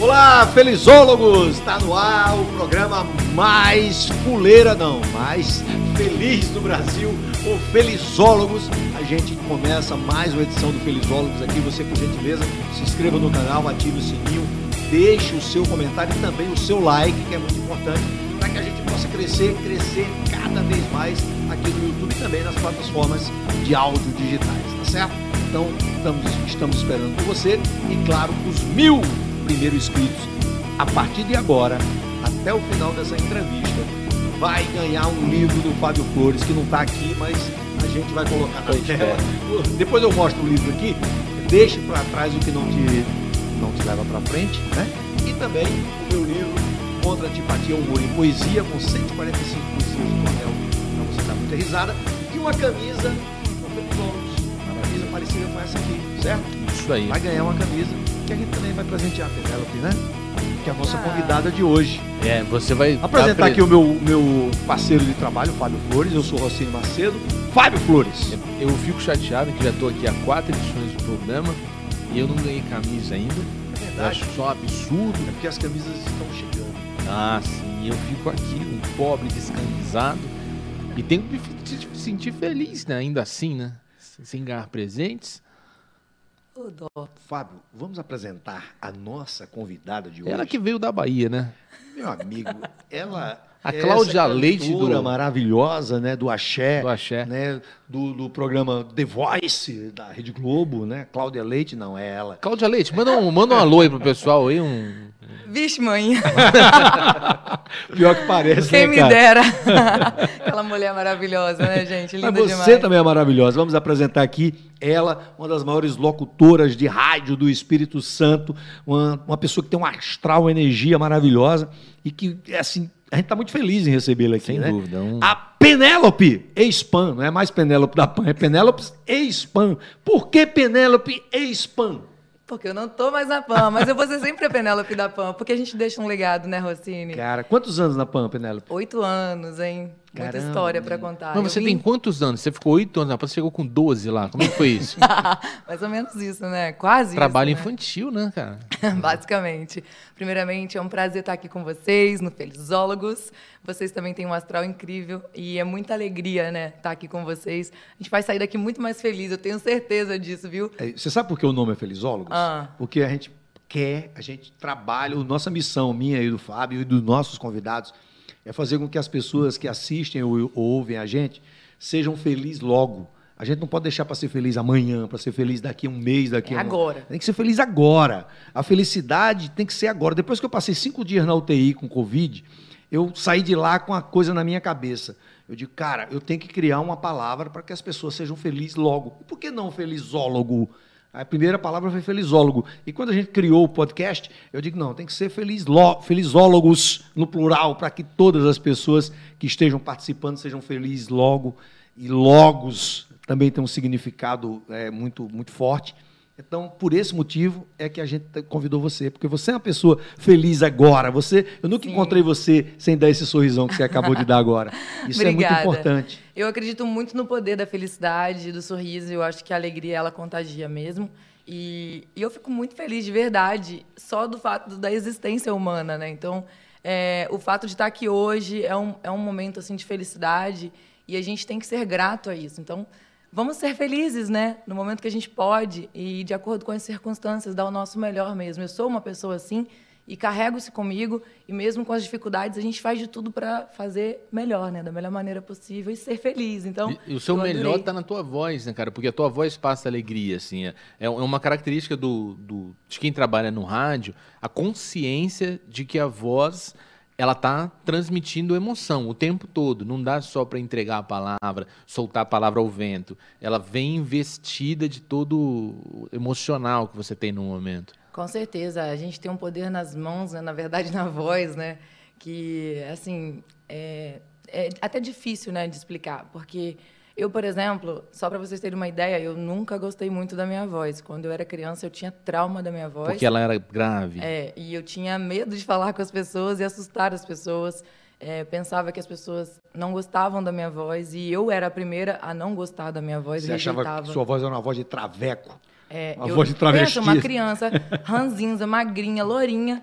Olá, felizólogos! Está no ar o programa mais fuleira, não, mais feliz do Brasil, o Felizólogos. A gente começa mais uma edição do Felizólogos aqui. Você, por gentileza, se inscreva no canal, ative o sininho, deixe o seu comentário e também o seu like, que é muito importante, para que a gente possa crescer, crescer cada vez mais aqui no YouTube e também nas plataformas de áudio digitais, tá certo? Então, estamos, estamos esperando por você e, claro, os mil primeiros inscritos, a partir de agora, até o final dessa entrevista, vai ganhar um livro do Fábio Flores, que não está aqui, mas a gente vai colocar na tela. Depois eu mostro o livro aqui. Deixe para trás o que não te, não te leva para frente, né? E também o meu livro Contra a Antipatia, Humor e Poesia, com 145 poesias do dar muita risada. E uma camisa uma camisa parecida com essa aqui, certo? Isso aí. vai ganhar uma camisa que a gente também vai presentear a Penélope, né? Que é a nossa Ah. convidada de hoje. É, você vai Apresentar apre- aqui o meu, meu parceiro de trabalho, Fábio Flores. Eu sou Rocinho Macedo. Fábio Flores. Eu fico chateado que já tô aqui há quatro edições do programa e eu não ganhei camisa ainda. É Eu verdade. acho só um absurdo. É porque as camisas estão chegando. Ah, sim, eu fico aqui, um pobre descamisado. E tenho que me fi- sentir feliz, né? Ainda assim, né? Sem ganhar presentes. Ô, dó. Fábio, vamos apresentar a nossa convidada de hoje. Ela que veio da Bahia, né? Meu amigo, ela. A é Cláudia essa Leite do- maravilhosa, né? Do Axé. Do axé. Né, do, do programa The Voice da Rede Globo, né? Cláudia Leite, não é ela. Cláudia Leite, manda um, manda um alô aí pro pessoal aí, um... Vixe, mãe, Pior que parece, quem né, me dera. Aquela mulher maravilhosa, né, gente? Linda Mas você demais. também é maravilhosa. Vamos apresentar aqui ela, uma das maiores locutoras de rádio do Espírito Santo, uma, uma pessoa que tem um astral, uma energia maravilhosa e que, é assim, a gente está muito feliz em recebê-la aqui, Sem né? dúvida. Um... A Penélope ex-PAN, não é mais Penélope da PAN, é Penélope ex-PAN. Por que Penélope ex-PAN? Porque eu não tô mais na PAN, mas eu vou ser sempre a Penélope da PAN, porque a gente deixa um legado, né, Rossini? Cara, quantos anos na PAN, Penélope? Oito anos, hein? Muita Caramba. história pra contar. Mas você Eu tem vim- quantos anos? Você ficou oito anos, você chegou com 12 lá. Como é que foi isso? Mais ou menos isso, né? Quase Trabalho isso, né? infantil, né, cara? Basicamente. Primeiramente, é um prazer estar aqui com vocês, no Felizólogos. Vocês também têm um astral incrível e é muita alegria, né, estar aqui com vocês. A gente vai sair daqui muito mais feliz, eu tenho certeza disso, viu? É, Você sabe por que o nome é Felizólogos? Ah. Porque a gente quer, a gente trabalha, a nossa missão, minha e do Fábio e dos nossos convidados, é fazer com que as pessoas que assistem ou, ou ouvem a gente sejam felizes logo. A gente não pode deixar para ser feliz amanhã, para ser feliz daqui a um mês, daqui É a um... agora. Tem que ser feliz agora. A felicidade tem que ser agora. Depois que eu passei cinco dias na UTI com Covid, eu saí de lá com uma coisa na minha cabeça. Eu digo, cara, eu tenho que criar uma palavra para que as pessoas sejam felizes logo. Por que não felizólogo? A primeira palavra foi felizólogo. E quando a gente criou o podcast, eu digo, não, tem que ser feliz felizólogos no plural, para que todas as pessoas que estejam participando sejam felizes logo. E logos também tem um significado é, muito, muito forte. Então, por esse motivo é que a gente convidou você, porque você é uma pessoa feliz agora. Você, eu nunca Sim. encontrei você sem dar esse sorrisão que você acabou de dar agora. Isso é muito Obrigada. importante. Eu acredito muito no poder da felicidade, do sorriso. Eu acho que a alegria ela contagia mesmo. E, e eu fico muito feliz de verdade, só do fato da existência humana, né? Então, é, o fato de estar aqui hoje é um, é um momento assim de felicidade e a gente tem que ser grato a isso. Então, vamos ser felizes, né? No momento que a gente pode e de acordo com as circunstâncias dar o nosso melhor mesmo. Eu sou uma pessoa assim e carrego isso comigo e mesmo com as dificuldades a gente faz de tudo para fazer melhor, né, da melhor maneira possível e ser feliz. Então, E, o seu eu melhor adorei. tá na tua voz, né, cara? Porque a tua voz passa alegria, assim. É, é uma característica do, do- de quem trabalha no rádio, a consciência de que a voz ela tá transmitindo emoção o tempo todo. Não dá só para entregar a palavra, soltar a palavra ao vento. Ela vem investida de todo o emocional que você tem no momento. Com certeza, a gente tem um poder nas mãos, né? na verdade na voz, né? Que, assim, é, é até difícil né, de explicar, porque eu, por exemplo, só para vocês terem uma ideia, eu nunca gostei muito da minha voz. Quando eu era criança, eu tinha trauma da minha voz. Porque ela era grave. É, e eu tinha medo de falar com as pessoas e assustar as pessoas. É, pensava que as pessoas não gostavam da minha voz e eu era a primeira a não gostar da minha voz. Você rejeitava. achava que sua voz era uma voz de traveco? É, Uma eu voz de travesti. penso uma criança ranzinza, magrinha, lourinha,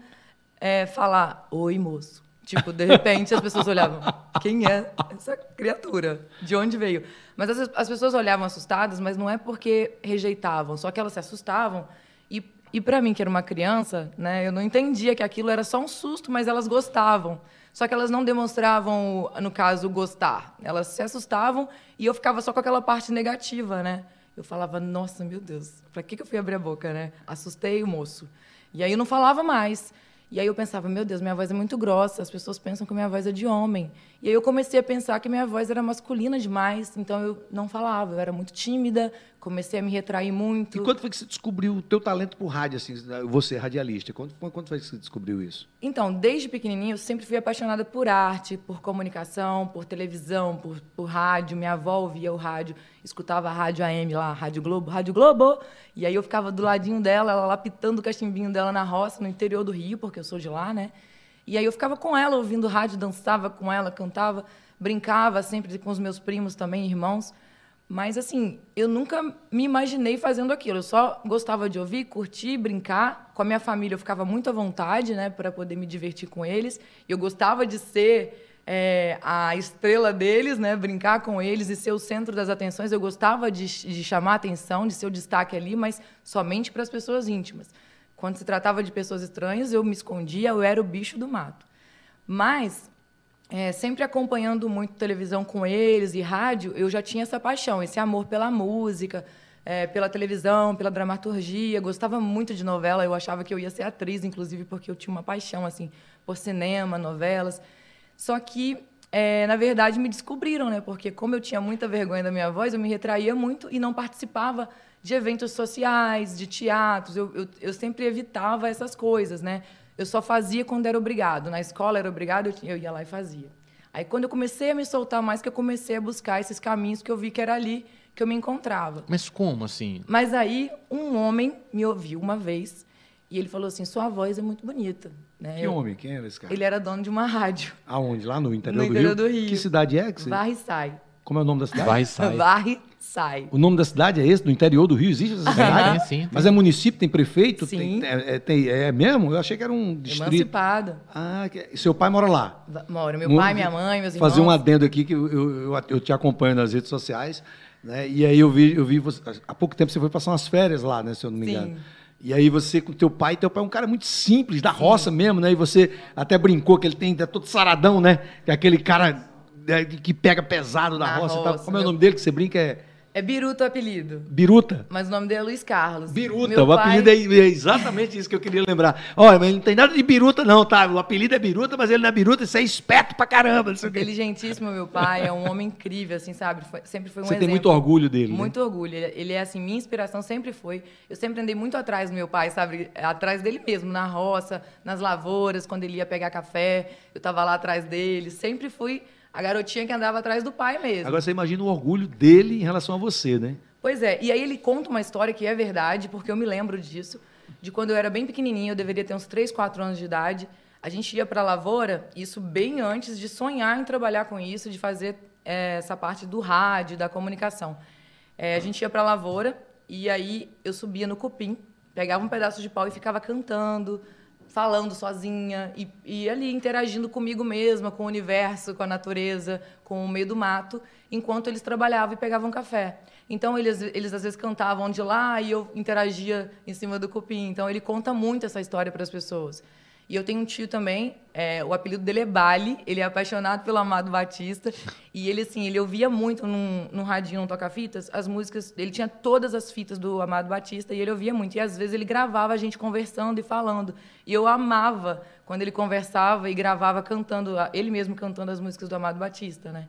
é, falar, oi, moço. Tipo, de repente as pessoas olhavam, quem é essa criatura? De onde veio? Mas as, as pessoas olhavam assustadas, mas não é porque rejeitavam, só que elas se assustavam. E, e para mim, que era uma criança, né, eu não entendia que aquilo era só um susto, mas elas gostavam. Só que elas não demonstravam, no caso, gostar. Elas se assustavam e eu ficava só com aquela parte negativa, né? Eu falava, nossa, meu Deus, pra que que eu fui abrir a boca, né? Assustei o moço. E aí eu não falava mais. E aí eu pensava, meu Deus, minha voz é muito grossa, as pessoas pensam que minha voz é de homem. E aí eu comecei a pensar que minha voz era masculina demais, então eu não falava, eu era muito tímida, comecei a me retrair muito. E quando foi que você descobriu o teu talento por rádio, assim, você, radialista? Quando, quando foi que você descobriu isso? Então, desde pequenininho, eu sempre fui apaixonada por arte, por comunicação, por televisão, por, por rádio. Minha avó ouvia o rádio, escutava a rádio AM lá, Rádio Globo, Rádio Globo. E aí eu ficava do ladinho dela, ela lapitando o cachimbinho dela na roça, no interior do Rio, porque eu sou de lá, né? E aí eu ficava com ela, ouvindo rádio, dançava com ela, cantava, brincava sempre com os meus primos também, irmãos. Mas, assim, eu nunca me imaginei fazendo aquilo. Eu só gostava de ouvir, curtir, brincar. Com a minha família, eu ficava muito à vontade, né, para poder me divertir com eles. Eu gostava de ser é, a estrela deles, né, brincar com eles e ser o centro das atenções. Eu gostava de, de chamar atenção, de ser o destaque ali, mas somente para as pessoas íntimas. Quando se tratava de pessoas estranhas, eu me escondia, eu era o bicho do mato. Mas é, sempre acompanhando muito televisão com eles e rádio, eu já tinha essa paixão, esse amor pela música, é, pela televisão, pela dramaturgia. Gostava muito de novela, eu achava que eu ia ser atriz, inclusive, porque eu tinha uma paixão assim por cinema, novelas. Só que, é, na verdade, me descobriram, né? Porque como eu tinha muita vergonha da minha voz, eu me retraía muito e não participava de eventos sociais, de teatros. Eu, eu, eu sempre evitava essas coisas, né? Eu só fazia quando era obrigado. Na escola era obrigado, eu, eu ia lá e fazia. Aí, quando eu comecei a me soltar mais, que eu comecei a buscar esses caminhos que eu vi que era ali que eu me encontrava. Mas como assim? Mas aí, um homem me ouviu uma vez e ele falou assim: Sua voz é muito bonita. Né? Que Eu- homem? Quem era esse cara? Ele era dono de uma rádio. Aonde? Lá no interior, No do, interior Rio? do Rio. Que cidade é? Que você... Varre e sai. Como é o nome da cidade? Vai e sai. Varre, sai. O nome da cidade é esse? Do interior do Rio? Existe essa cidade? Sim, tem. Mas é município? Tem prefeito? Sim. Tem, é, é- tem- é mesmo? Eu achei que era um distrito. Emancipada. Ah, que- seu pai mora lá? Mora meu Mu- pai, minha mãe, meus irmãos. Fazer um adendo aqui, que eu, eu, eu- eu te acompanho nas redes sociais, né? E aí eu vi, eu vi você, há pouco tempo você foi passar umas férias lá, né, se eu não me Sim. engano. E aí você com teu pai, teu pai é um cara muito simples, da roça mesmo, né? E você até brincou que ele tem é todo saradão, né? Que é aquele cara né, que pega pesado da Na roça, e tal. roça, Como é o nome dele que você brinca? É É Biruta o apelido. Biruta? Mas o nome dele é Luiz Carlos. Biruta, Meu o pai- apelido é, é exatamente isso que eu queria lembrar. Olha, mas ele não tem nada de biruta, não, tá? O apelido é biruta, mas ele não é biruta, isso é esperto pra caramba. Inteligentíssimo, meu pai. É um homem incrível, assim, sabe? Foi- sempre foi um Você exemplo. tem muito orgulho dele. né? Muito orgulho. Ele ele é, assim, minha inspiração sempre foi. Eu sempre andei muito atrás do meu pai, sabe? Atrás dele mesmo, na roça, nas lavouras, quando ele ia pegar café. Eu tava lá atrás dele. Sempre fui a garotinha que andava atrás do pai mesmo. Agora você imagina o orgulho dele em relação a você, né? Pois é, e aí ele conta uma história que é verdade, porque eu me lembro disso, de quando eu era bem pequenininha, eu deveria ter uns 3, 4 anos de idade. A gente ia para a lavoura, isso bem antes de sonhar em trabalhar com isso, de fazer eh, essa parte do rádio, da comunicação. Eh, a gente ia para a lavoura e aí eu subia no cupim, pegava um pedaço de pau e ficava cantando, falando sozinha e, e ali interagindo comigo mesma, com o universo, com a natureza, com o meio do mato, enquanto eles trabalhavam e pegavam café. Então eles, eles às vezes cantavam de lá e eu interagia em cima do cupim. Então ele conta muito essa história para as pessoas. E eu tenho um tio também, é, o apelido dele é Bali, ele é apaixonado pelo Amado Batista. E ele, assim, ele ouvia muito num, num radinho, num toca-fitas, as músicas. Ele tinha todas as fitas do Amado Batista e ele ouvia muito. E às vezes ele gravava a gente conversando e falando. E eu amava quando ele conversava e gravava cantando, ele mesmo cantando as músicas do Amado Batista, né?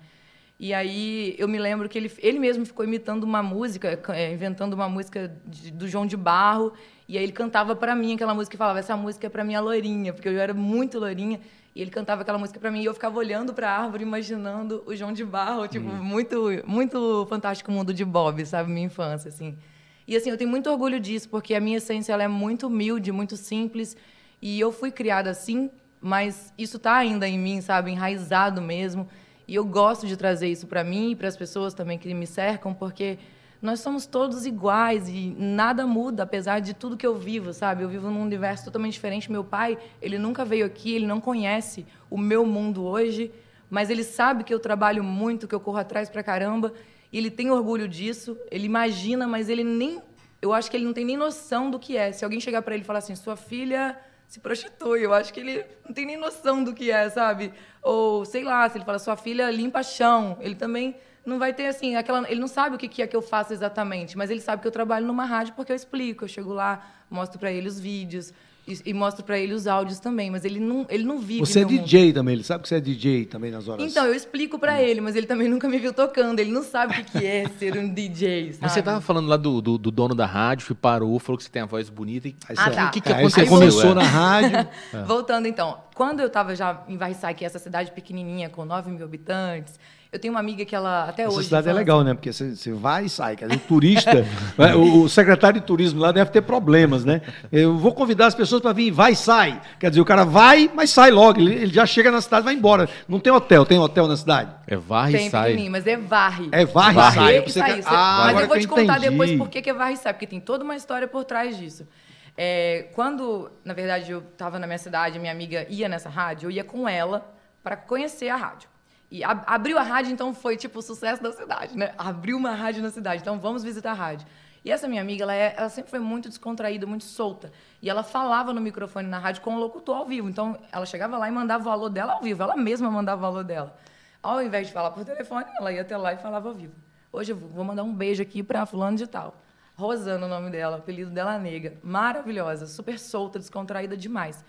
E aí eu me lembro que ele, ele mesmo ficou imitando uma música, é, inventando uma música de- do João de Barro, e aí ele cantava para mim aquela música e falava: "Essa música é para minha loirinha", porque eu era muito loirinha, e ele cantava aquela música para mim e eu ficava olhando para a árvore imaginando o João de Barro, tipo, muito muito fantástico mundo de Bob, sabe, minha infância assim. E assim, eu tenho muito orgulho disso, porque a minha essência ela é muito humilde, muito simples, e eu fui criada assim mas isso tá ainda em mim, sabe, enraizado mesmo. E eu gosto de trazer isso para mim e para as pessoas também que me cercam, porque nós somos todos iguais e nada muda, apesar de tudo que eu vivo, sabe? Eu vivo num universo totalmente diferente. Meu pai, ele nunca veio aqui, ele não conhece o meu mundo hoje, mas ele sabe que eu trabalho muito, que eu corro atrás pra caramba, e ele tem orgulho disso, ele imagina, mas ele nem. Eu acho que ele não tem nem noção do que é. Se alguém chegar para ele e falar assim, sua filha se prostitui, eu acho que ele não tem nem noção do que é, sabe? Ou, sei lá, se ele fala, sua filha limpa chão, ele também não vai ter assim, aquela, ele não sabe o que é que eu faço exatamente, mas ele sabe que eu trabalho numa rádio porque eu explico, eu chego lá, mostro para ele os vídeos, e, e mostro para ele os áudios também, mas ele não, ele não vive. Você é DJ mundo. também, ele sabe que você é DJ também nas horas. Então, eu explico para ele, mas ele também nunca me viu tocando, ele não sabe o que, que é ser um DJ. Sabe? Mas você tava falando lá do, do, do dono da rádio, que parou, falou que você tem a voz bonita. E... Aí Ah, você, tá. O que, que aí aconteceu? você começou é? na rádio. Voltando então, quando eu estava já em Varriçai, que é essa cidade pequenininha com 9 mil habitantes, eu tenho uma amiga que ela até Essa hoje. cidade é legal, né? Porque você, você vai e sai. Quer dizer, o turista, né? o, o secretário de turismo lá deve ter problemas, né? Eu vou convidar as pessoas para vir, vai e sai. Quer dizer, o cara vai, mas sai logo. Ele, ele já chega na cidade e vai embora. Não tem hotel, tem hotel na cidade? É varre Tem e sai. pequenininho, mas é varre. É varre e Varrer sai. e Eu que- Você- Ah, mas eu vou te contar entendi. depois por que que é varre e sai, porque tem toda uma história por trás disso. É, quando, na verdade, eu estava na minha cidade, minha amiga ia nessa rádio, eu ia com ela para conhecer a rádio. E ab- abriu a rádio, então foi tipo o sucesso da cidade, né? Abriu uma rádio na cidade, então vamos visitar a rádio. E essa minha amiga, ela, é- ela sempre foi muito descontraída, muito solta. E ela falava no microfone na rádio com o locutor ao vivo. Então, ela chegava lá e mandava o alô dela ao vivo. Ela mesma mandava o alô dela. Ao invés de falar por telefone, ela ia até lá e falava ao vivo. Hoje eu vou mandar um beijo aqui para fulano de tal. Rosana, o nome dela, o apelido dela é Nega. Maravilhosa, super solta, descontraída demais.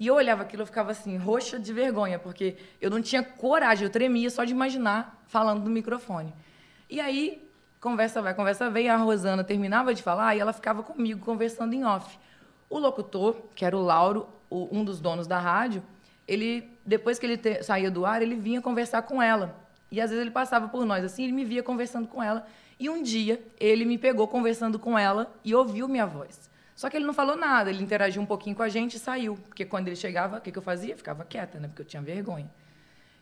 E eu olhava aquilo, eu ficava assim, roxa de vergonha, porque eu não tinha coragem, eu tremia só de imaginar falando no microfone. E aí, conversa vai, conversa vem, a Rosana terminava de falar e ela ficava comigo conversando em off. O locutor, que era o Lauro, o- um dos donos da rádio, ele depois que ele te- saía do ar, ele vinha conversar com ela. E às vezes ele passava por nós assim, ele me via conversando com ela. E um dia ele me pegou conversando com ela e ouviu minha voz. Só que ele não falou nada, ele interagiu um pouquinho com a gente e saiu. Porque quando ele chegava, o que, que eu fazia? Ficava quieta, né? Porque eu tinha vergonha.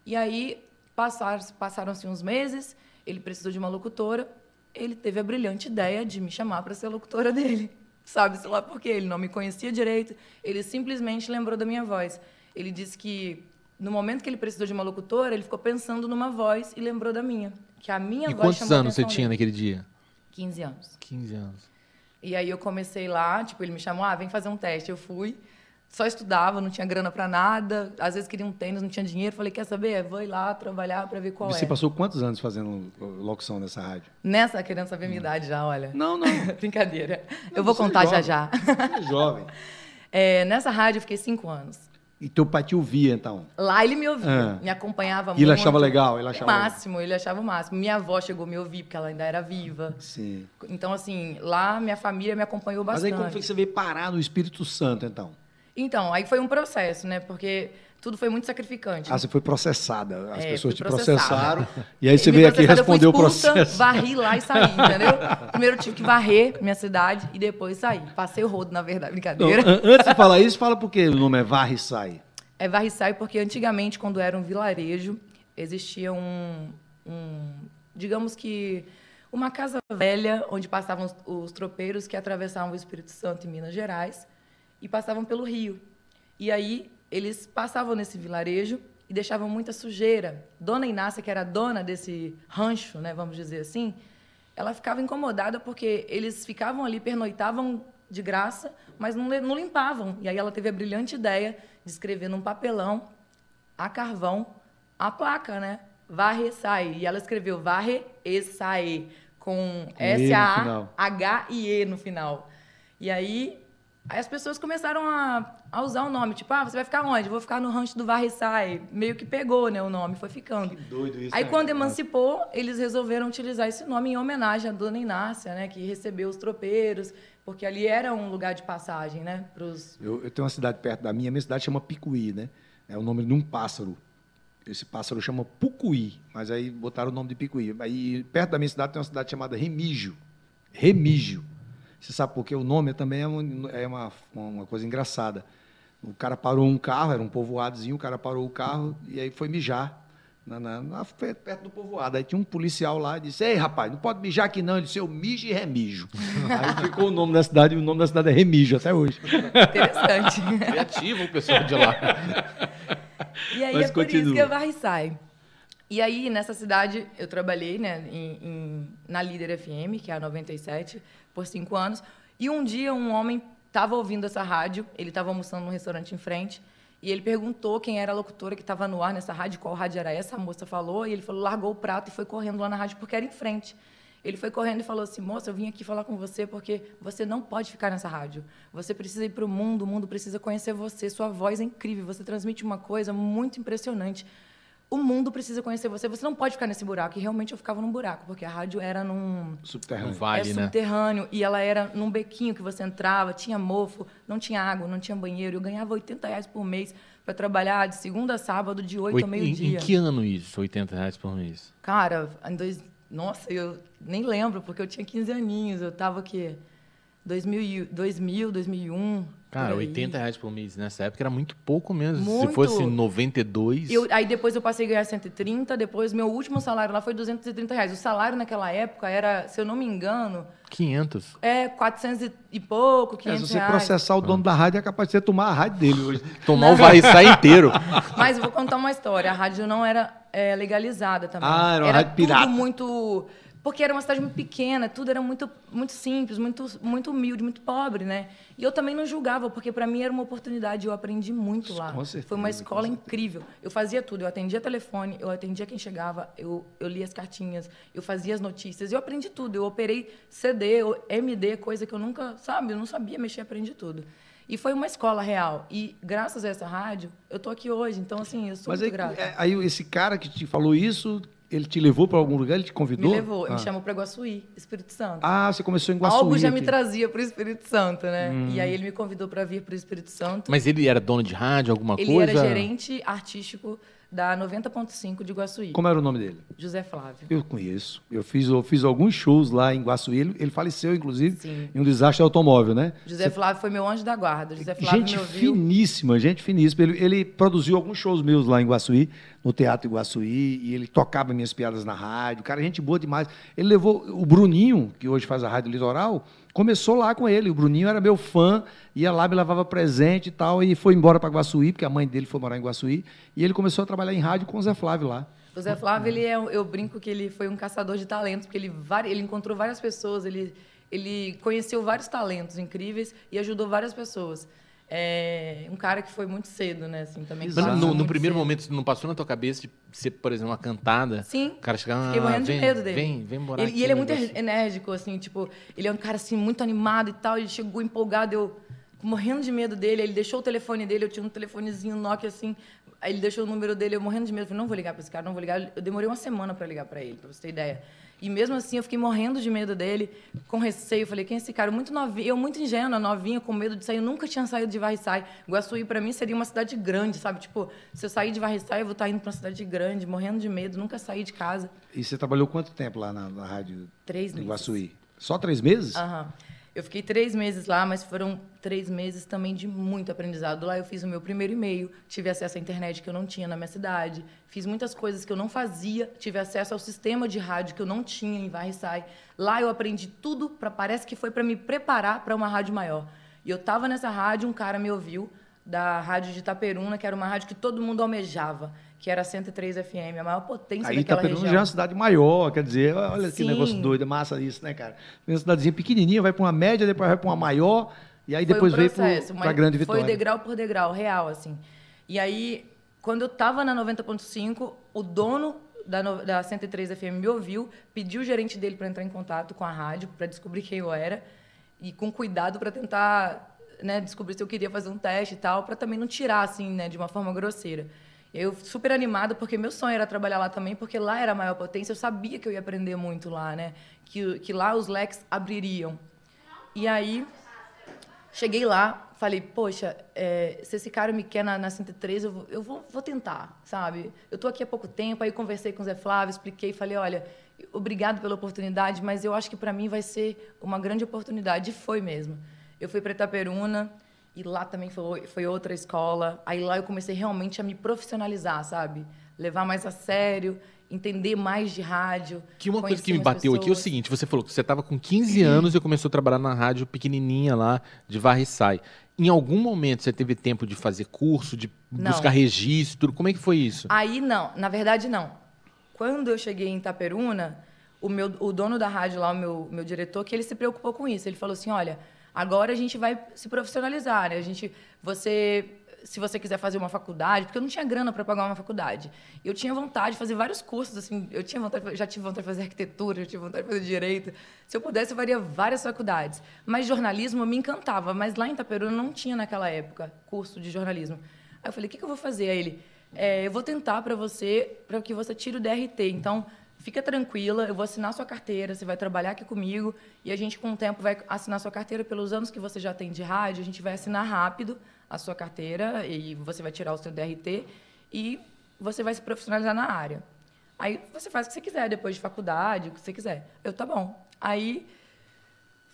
E aí passaram- passaram-se uns meses, ele precisou de uma locutora, ele teve a brilhante ideia de me chamar para ser locutora dele. Sabe-se lá por quê? Ele não me conhecia direito, ele simplesmente lembrou da minha voz. Ele disse que no momento que ele precisou de uma locutora, ele ficou pensando numa voz e lembrou da minha. Que a minha E voz quantos a anos você atenção tinha dele. naquele dia? 15 anos. 15 anos. E aí eu comecei lá, tipo, ele me chamou, ah, vem fazer um teste. Eu fui, só estudava, não tinha grana para nada. Às vezes queria um tênis, não tinha dinheiro. Falei, quer saber? Vou ir lá trabalhar para ver qual Você é. passou quantos anos fazendo locução nessa rádio? Nessa, querendo saber minha idade já, olha. Não, não. Brincadeira. Não, eu vou você é contar já jovem. já. Você é jovem. É, nessa rádio eu fiquei cinco anos. E teu pai te ouvia, então? Lá ele me ouvia, Ah. me acompanhava E muito. ele achava legal? Ele o achava legal. máximo, ele achava o máximo. Minha avó chegou a me ouvir, porque ela ainda era viva. Sim. Então, assim, lá minha família me acompanhou Mas bastante. aí como foi que você veio parar no Espírito Santo, então? Então, aí foi um processo, né? Porque tudo foi muito sacrificante. Ah, você foi processada. As É, pessoas te processaram. E aí você Me veio aqui responder o processo. Varri lá e saí, entendeu? Primeiro eu tive que varrer minha cidade e depois sair. Passei o rodo, na verdade, Não, brincadeira. an- antes de falar isso, fala por que o nome é Varre e Sai. É varre e sai porque antigamente, quando era um vilarejo, existia um, um- digamos que, uma casa velha onde passavam os, os tropeiros que atravessavam o Espírito Santo e Minas Gerais e passavam pelo rio. E aí eles passavam nesse vilarejo e deixavam muita sujeira. Dona Inácia, que era dona desse rancho, né, vamos dizer assim, ela ficava incomodada porque eles ficavam ali, pernoitavam de graça, mas não, não limpavam. E aí ela teve a brilhante ideia de escrever num papelão, a carvão, a placa, né? Varre e sai. E ela escreveu Varre e sai, com. S-A-H-I-E no final. E aí, aí as pessoas começaram a, a usar o nome. Tipo, ah, você vai ficar onde? Vou ficar no rancho do Varre sai. Meio que pegou, né, o nome, foi ficando. doido isso. Aí, né? quando emancipou, eles resolveram utilizar esse nome em homenagem à dona Inácia, né? Que recebeu os tropeiros, porque ali era um lugar de passagem, né? Pros... Eu, eu tenho uma cidade perto da minha, minha cidade chama Picuí, né? É o nome de um pássaro. Esse pássaro chama Pucuí, mas aí botaram o nome de Picuí. Aí perto da minha cidade tem uma cidade chamada Remígio. Remígio. Você sabe por quê? O nome também é, é uma, uma coisa engraçada. O cara parou um carro, era um povoadozinho, o cara parou o carro e aí foi mijar. Na, na, na, perto do povoado. Aí tinha um policial lá e disse: Ei, rapaz, não pode mijar aqui não. Ele disse: Eu mijo e remijo. aí ficou o nome da cidade, e o nome da cidade é Remijo até hoje. Interessante. Criativo o pessoal de lá. E aí Mas é por continua. isso que a Varre sai. E aí, nessa cidade, eu trabalhei né, em, em, na Líder FM, que é a 97, por cinco anos. E um dia, um homem estava ouvindo essa rádio, ele estava almoçando num restaurante em frente, e ele perguntou quem era a locutora que estava no ar nessa rádio, qual rádio era essa. A moça falou, e ele falou, largou o prato e foi correndo lá na rádio, porque era em frente. Ele foi correndo e falou assim: Moça, eu vim aqui falar com você porque você não pode ficar nessa rádio. Você precisa ir para o mundo, o mundo precisa conhecer você. Sua voz é incrível, você transmite uma coisa muito impressionante o mundo precisa conhecer você. Você não pode ficar nesse buraco. E realmente eu ficava num buraco, porque a rádio era num. Subterrâneo. Um vale, é subterrâneo. E ela era num bequinho que você entrava, tinha mofo, não tinha água, não tinha banheiro. Eu ganhava 80 reais por mês para trabalhar de segunda a sábado, de 8 ao meio-dia. Em, em que ano isso, 80 reais por mês? Cara, em dois. Nossa, eu nem lembro, porque eu tinha 15 aninhos. Eu tava o quê? 2000, 2000 2001. Cara, 80 reais por mês nessa época era muito pouco mesmo. Muito. Se fosse 92. Eu, aí depois eu passei a ganhar 130, depois meu último salário lá foi 230 reais. O salário naquela época era, se eu não me engano. 500. É, 400 e pouco, 500 é, se você reais. processar o dono da rádio, é capaz de você tomar a rádio dele hoje. Tomar o vai sair inteiro. Mas eu vou contar uma história. A rádio não era é, legalizada também. Ah, era uma era rádio pirata. muito porque era uma cidade muito pequena, tudo era muito, muito simples, muito, muito humilde, muito pobre, né? E eu também não julgava, porque para mim era uma oportunidade, eu aprendi muito lá. Com certeza, Foi uma escola incrível. Eu fazia tudo, eu atendia telefone, eu atendia quem chegava, eu, eu lia as cartinhas, eu fazia as notícias, eu aprendi tudo. Eu operei CD, MD, coisa que eu nunca, sabe, eu não sabia mexer, aprendi tudo. E foi uma escola real. E graças a essa rádio, eu estou aqui hoje. Então, assim, eu sou Mas muito aí, grata. É, aí esse cara que te falou isso, ele te levou para algum lugar? Ele te convidou? Me levou, ah. me chamou para Guaçuí, Espírito Santo. Ah, você começou em Guaçuí. Algo já aqui. me trazia para o Espírito Santo, né? Hum. E aí ele me convidou para vir para o Espírito Santo. Mas ele era dono de rádio, alguma ele coisa? Ele era gerente artístico da 90.5 de Guaçuí. Como era o nome dele? José Flávio. Eu conheço. Eu fiz, eu fiz alguns shows lá em Guaçuí. Ele, ele faleceu, inclusive, Sim. em um desastre automóvel, né? José Você... Flávio foi meu anjo da guarda. José Flávio gente finíssima, gente finíssima. Ele, ele, produziu alguns shows meus lá em Guaçuí, no Teatro Iguaçuí, e ele tocava minhas piadas na rádio. Cara, gente boa demais. Ele levou o Bruninho, que hoje faz a Rádio Litoral, começou lá com ele. O Bruninho era meu fã, ia lá, me levava presente e tal, e foi embora para Guaçuí, porque a mãe dele foi morar em Guaçuí, e ele começou a trabalhar em rádio com o Zé Flávio lá. O Zé Flávio, ele é, eu brinco que ele foi um caçador de talentos, porque ele, ele encontrou várias pessoas, ele, ele conheceu vários talentos incríveis e ajudou várias pessoas. É um cara que foi muito cedo, né? Assim, também. No, no primeiro cedo. momento, não passou na tua cabeça de ser, por exemplo, uma cantada? Sim. O cara chegava, Fiquei morrendo ah, vem, de medo dele. Vem, vem morar ele, aqui. E ele é muito negócio. enérgico, assim, tipo, ele é um cara, assim, muito animado e tal. Ele chegou empolgado, eu morrendo de medo dele. Ele deixou o telefone dele, eu tinha um telefonezinho Nokia, assim. Aí ele deixou o número dele, eu morrendo de medo. Eu falei, não vou ligar para esse cara, não vou ligar. Eu demorei uma semana para ligar para ele, para você ter ideia. E mesmo assim, eu fiquei morrendo de medo dele, com receio. Falei, quem é esse cara? Muito novinho, eu muito ingênua, novinha, com medo de sair. Eu nunca tinha saído de Varriçai. Guaçuí, para mim, seria uma cidade grande, sabe? Tipo, se eu sair de Varriçai, eu vou estar indo para uma cidade grande, morrendo de medo, nunca saí de casa. E você trabalhou quanto tempo lá na, na rádio? Três meses. Guaçuí? Só três meses? Aham. Uhum. Eu fiquei três meses lá, mas foram três meses também de muito aprendizado. Lá eu fiz o meu primeiro e-mail, tive acesso à internet que eu não tinha na minha cidade, fiz muitas coisas que eu não fazia, tive acesso ao sistema de rádio que eu não tinha em Varriçai. Lá eu aprendi tudo, pra, parece que foi para me preparar para uma rádio maior. E eu estava nessa rádio, um cara me ouviu, da rádio de Itaperuna, que era uma rádio que todo mundo almejava que era 103 FM, a maior potência Aí daquela Itaperuna região. já é uma cidade maior, quer dizer, olha Sim. que negócio doido, é massa isso, né, cara? Uma cidadezinha pequenininha, vai para uma média, depois vai para uma maior, e aí foi depois um veio para a grande vitória. Foi degrau por degrau, real, assim. E aí, quando eu estava na 90.5, o dono da, da 103 FM me ouviu, pediu o gerente dele para entrar em contato com a rádio, para descobrir quem eu era, e com cuidado para tentar né, descobrir se eu queria fazer um teste e tal, para também não tirar, assim, né, de uma forma grosseira. Eu super animada, porque meu sonho era trabalhar lá também, porque lá era a maior potência. Eu sabia que eu ia aprender muito lá, né? Que, que lá os leques abririam. E aí, cheguei lá, falei, poxa, é, se esse cara me quer na, na 103, eu, vou, eu vou, vou tentar, sabe? Eu estou aqui há pouco tempo, aí conversei com o Zé Flávio, expliquei, falei, olha, obrigado pela oportunidade, mas eu acho que para mim vai ser uma grande oportunidade. E foi mesmo. Eu fui para Itaperuna, E lá também foi, foi outra escola. Aí lá eu comecei realmente a me profissionalizar, sabe? Levar mais a sério, entender mais de rádio. Que uma coisa que me bateu aqui é o pessoas. seguinte: você falou que você estava com 15 anos e começou a trabalhar na rádio pequenininha lá de Varre e Sai. Em algum momento você teve tempo de fazer curso, de Não. buscar registro? Como é que foi isso? Aí não, na verdade não. Quando eu cheguei em Itaperuna, o, meu, o dono da rádio lá, o meu, meu diretor, que ele se preocupou com isso. Ele falou assim, olha, agora a gente vai se profissionalizar, né? A gente, você, se você quiser fazer uma faculdade, porque eu não tinha grana para pagar uma faculdade. Eu tinha vontade de fazer vários cursos, assim, eu tinha vontade, já tive vontade de fazer arquitetura, já tive vontade de fazer direito. Se eu pudesse, eu faria várias faculdades. Mas jornalismo me encantava, mas lá em Itaperuna não tinha naquela época curso de jornalismo. Aí eu falei, o que, que eu vou fazer? Aí ele, é, eu vou tentar para você, para que você tire o DRT. Então, fica tranquila, eu vou assinar sua carteira, você vai trabalhar aqui comigo e a gente, com o tempo, vai assinar sua carteira pelos anos que você já tem de rádio. A gente vai assinar rápido a sua carteira e você vai tirar o seu DRT e você vai se profissionalizar na área. Aí você faz o que você quiser, depois de faculdade, o que você quiser. Eu, tá bom. Aí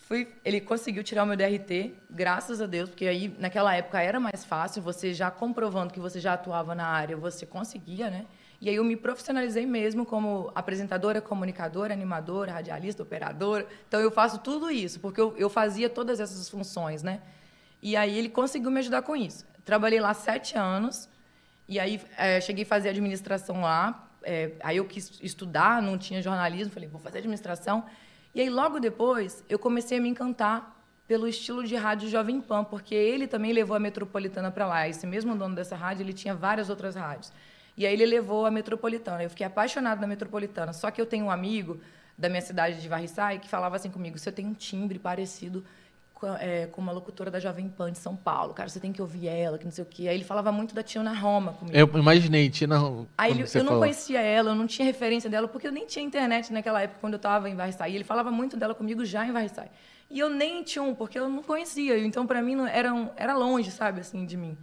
Fui, ele conseguiu tirar o meu DRT, graças a Deus, porque aí naquela época era mais fácil, você já comprovando que você já atuava na área, você conseguia, né? E aí eu me profissionalizei mesmo como apresentadora, comunicadora, animadora, radialista, operadora. Então eu faço tudo isso, porque eu, eu fazia todas essas funções, né? E aí ele conseguiu me ajudar com isso. Trabalhei lá sete anos, e aí eh, cheguei a fazer administração lá. eh, aí eu quis estudar, não tinha jornalismo, falei, vou fazer administração. E aí logo depois eu comecei a me encantar pelo estilo de rádio Jovem Pan, porque ele também levou a Metropolitana para lá. Esse mesmo dono dessa rádio, ele tinha várias outras rádios. E aí ele levou a Metropolitana. Eu fiquei apaixonada na Metropolitana. Só que eu tenho um amigo da minha cidade de Varriçai que falava assim comigo: você tem um timbre parecido com, é, com uma locutora da Jovem Pan de São Paulo. Cara, você tem que ouvir ela, que não sei o quê. Aí ele falava muito da Tiana Roma comigo. Eu imaginei, Tina. Aí quando ele- eu não falou. conhecia ela, eu não tinha referência dela, porque eu nem tinha internet naquela época, quando eu estava em Varriçai. E ele falava muito dela comigo já em Varriçai. E eu nem tinha um, porque eu não conhecia. Então, para mim, não, era, um- era longe, sabe, assim, de mim.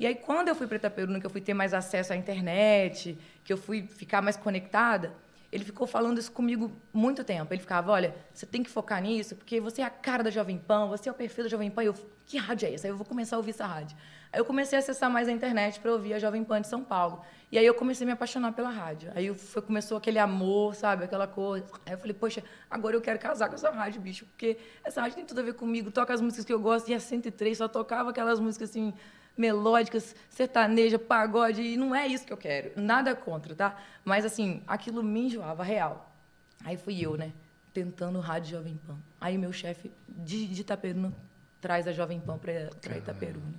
E aí, quando eu fui para Itaperuna, que eu fui ter mais acesso à internet, que eu fui ficar mais conectada, ele ficou falando isso comigo muito tempo. Ele ficava, olha, você tem que focar nisso, porque você é a cara da Jovem Pan, você é o perfil da Jovem Pan. E eu, que rádio é essa? Aí eu vou começar a ouvir essa rádio. Aí eu comecei a acessar mais a internet para ouvir a Jovem Pan de São Paulo. E aí eu comecei a me apaixonar pela rádio. Aí foi, começou aquele amor, sabe? Aquela coisa. Aí eu falei, poxa, agora eu quero casar com essa rádio, bicho, porque essa rádio tem tudo a ver comigo. Toca as músicas que eu gosto. E a 103 só tocava aquelas músicas assim melódicas, sertaneja, pagode, e não é isso que eu quero. Nada contra, tá? Mas assim, aquilo me enjoava real. Aí fui eu, né? Tentando rádio Jovem Pan. Aí meu chefe de, de Itaperuna traz a Jovem Pan para Itaperuna.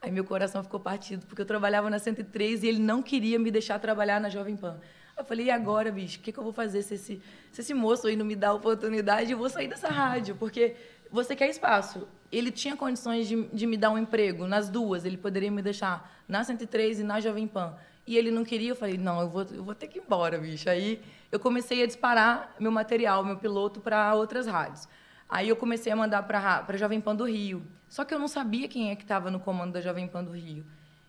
Aí meu coração ficou partido, porque eu trabalhava na 103 e ele não queria me deixar trabalhar na Jovem Pan. Eu falei, e agora, bicho? O que, que eu vou fazer se esse, se esse moço aí não me dá a oportunidade? Eu vou sair dessa rádio, porque você quer espaço. Ele tinha condições de, de me dar um emprego nas duas. Ele poderia me deixar na 103 e na Jovem Pan. E ele não queria. Eu falei, não, eu vou, eu vou ter que ir embora, bicho. Aí eu comecei a disparar meu material, meu piloto, para outras rádios. Aí eu comecei a mandar para a Jovem Pan do Rio. Só que eu não sabia quem é que estava no comando da Jovem Pan do Rio.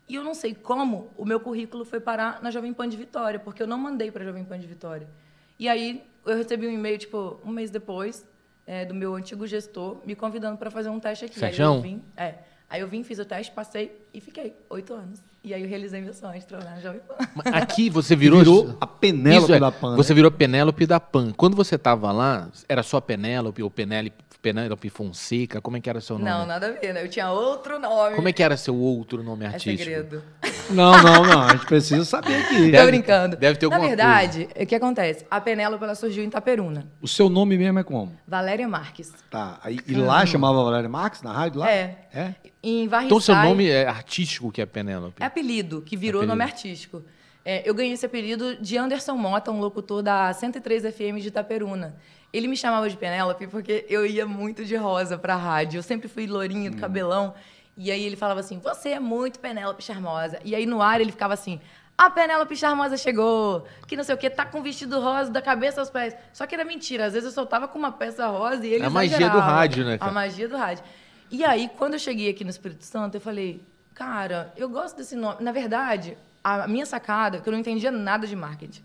E eu não sei como o meu currículo foi parar na Jovem Pan de Vitória, porque eu não mandei para a Jovem Pan de Vitória. E aí eu recebi um e-mail, tipo, um mês depois, é, do meu antigo gestor, me convidando para fazer um teste aqui. Aí Sérgio? eu vim, é. Aí eu vim, fiz o teste, passei e fiquei oito anos. E aí eu realizei meu sonho de trabalhar na Jovem Pan. Aqui você virou. Virou a Penélope é, da Pan. né? Você virou Penélope da Pan. Quando você estava lá, era só Penélope ou Penélope, Penélope Fonseca? Como é que era seu nome? Não, nada a ver, né? Eu tinha outro nome. Como é que era seu outro nome É artístico? segredo. Não, não, não. A gente precisa saber aqui. Deve- Tô brincando. deve ter Na alguma verdade, o que acontece? A Penélope, ela surgiu em Itaperuna. O seu nome mesmo é como? Valéria Marques. Tá. Aí, e lá chamava Valéria Marques, na rádio lá? É. É? Em Varriçai... Então seu nome é artístico que é Penélope? É apelido, que virou Apelido. nome artístico. É, eu ganhei esse apelido de Anderson Mota, um locutor da 103 FM de Itaperuna. Ele me chamava de Penélope porque eu ia muito de rosa pra rádio. Eu sempre fui lourinha do cabelão. E aí ele falava assim: Você é muito Penélope Charmosa. E aí no ar ele ficava assim: A Penélope Charmosa chegou. Que não sei o quê, tá com vestido rosa da cabeça aos pés. Só que era mentira. Às vezes eu soltava com uma peça rosa e ele É a magia do rádio, né, cara? A magia do rádio. E aí, quando eu cheguei aqui no Espírito Santo, eu falei, cara, eu gosto desse nome. Na verdade, a minha sacada, que eu não entendia nada de marketing,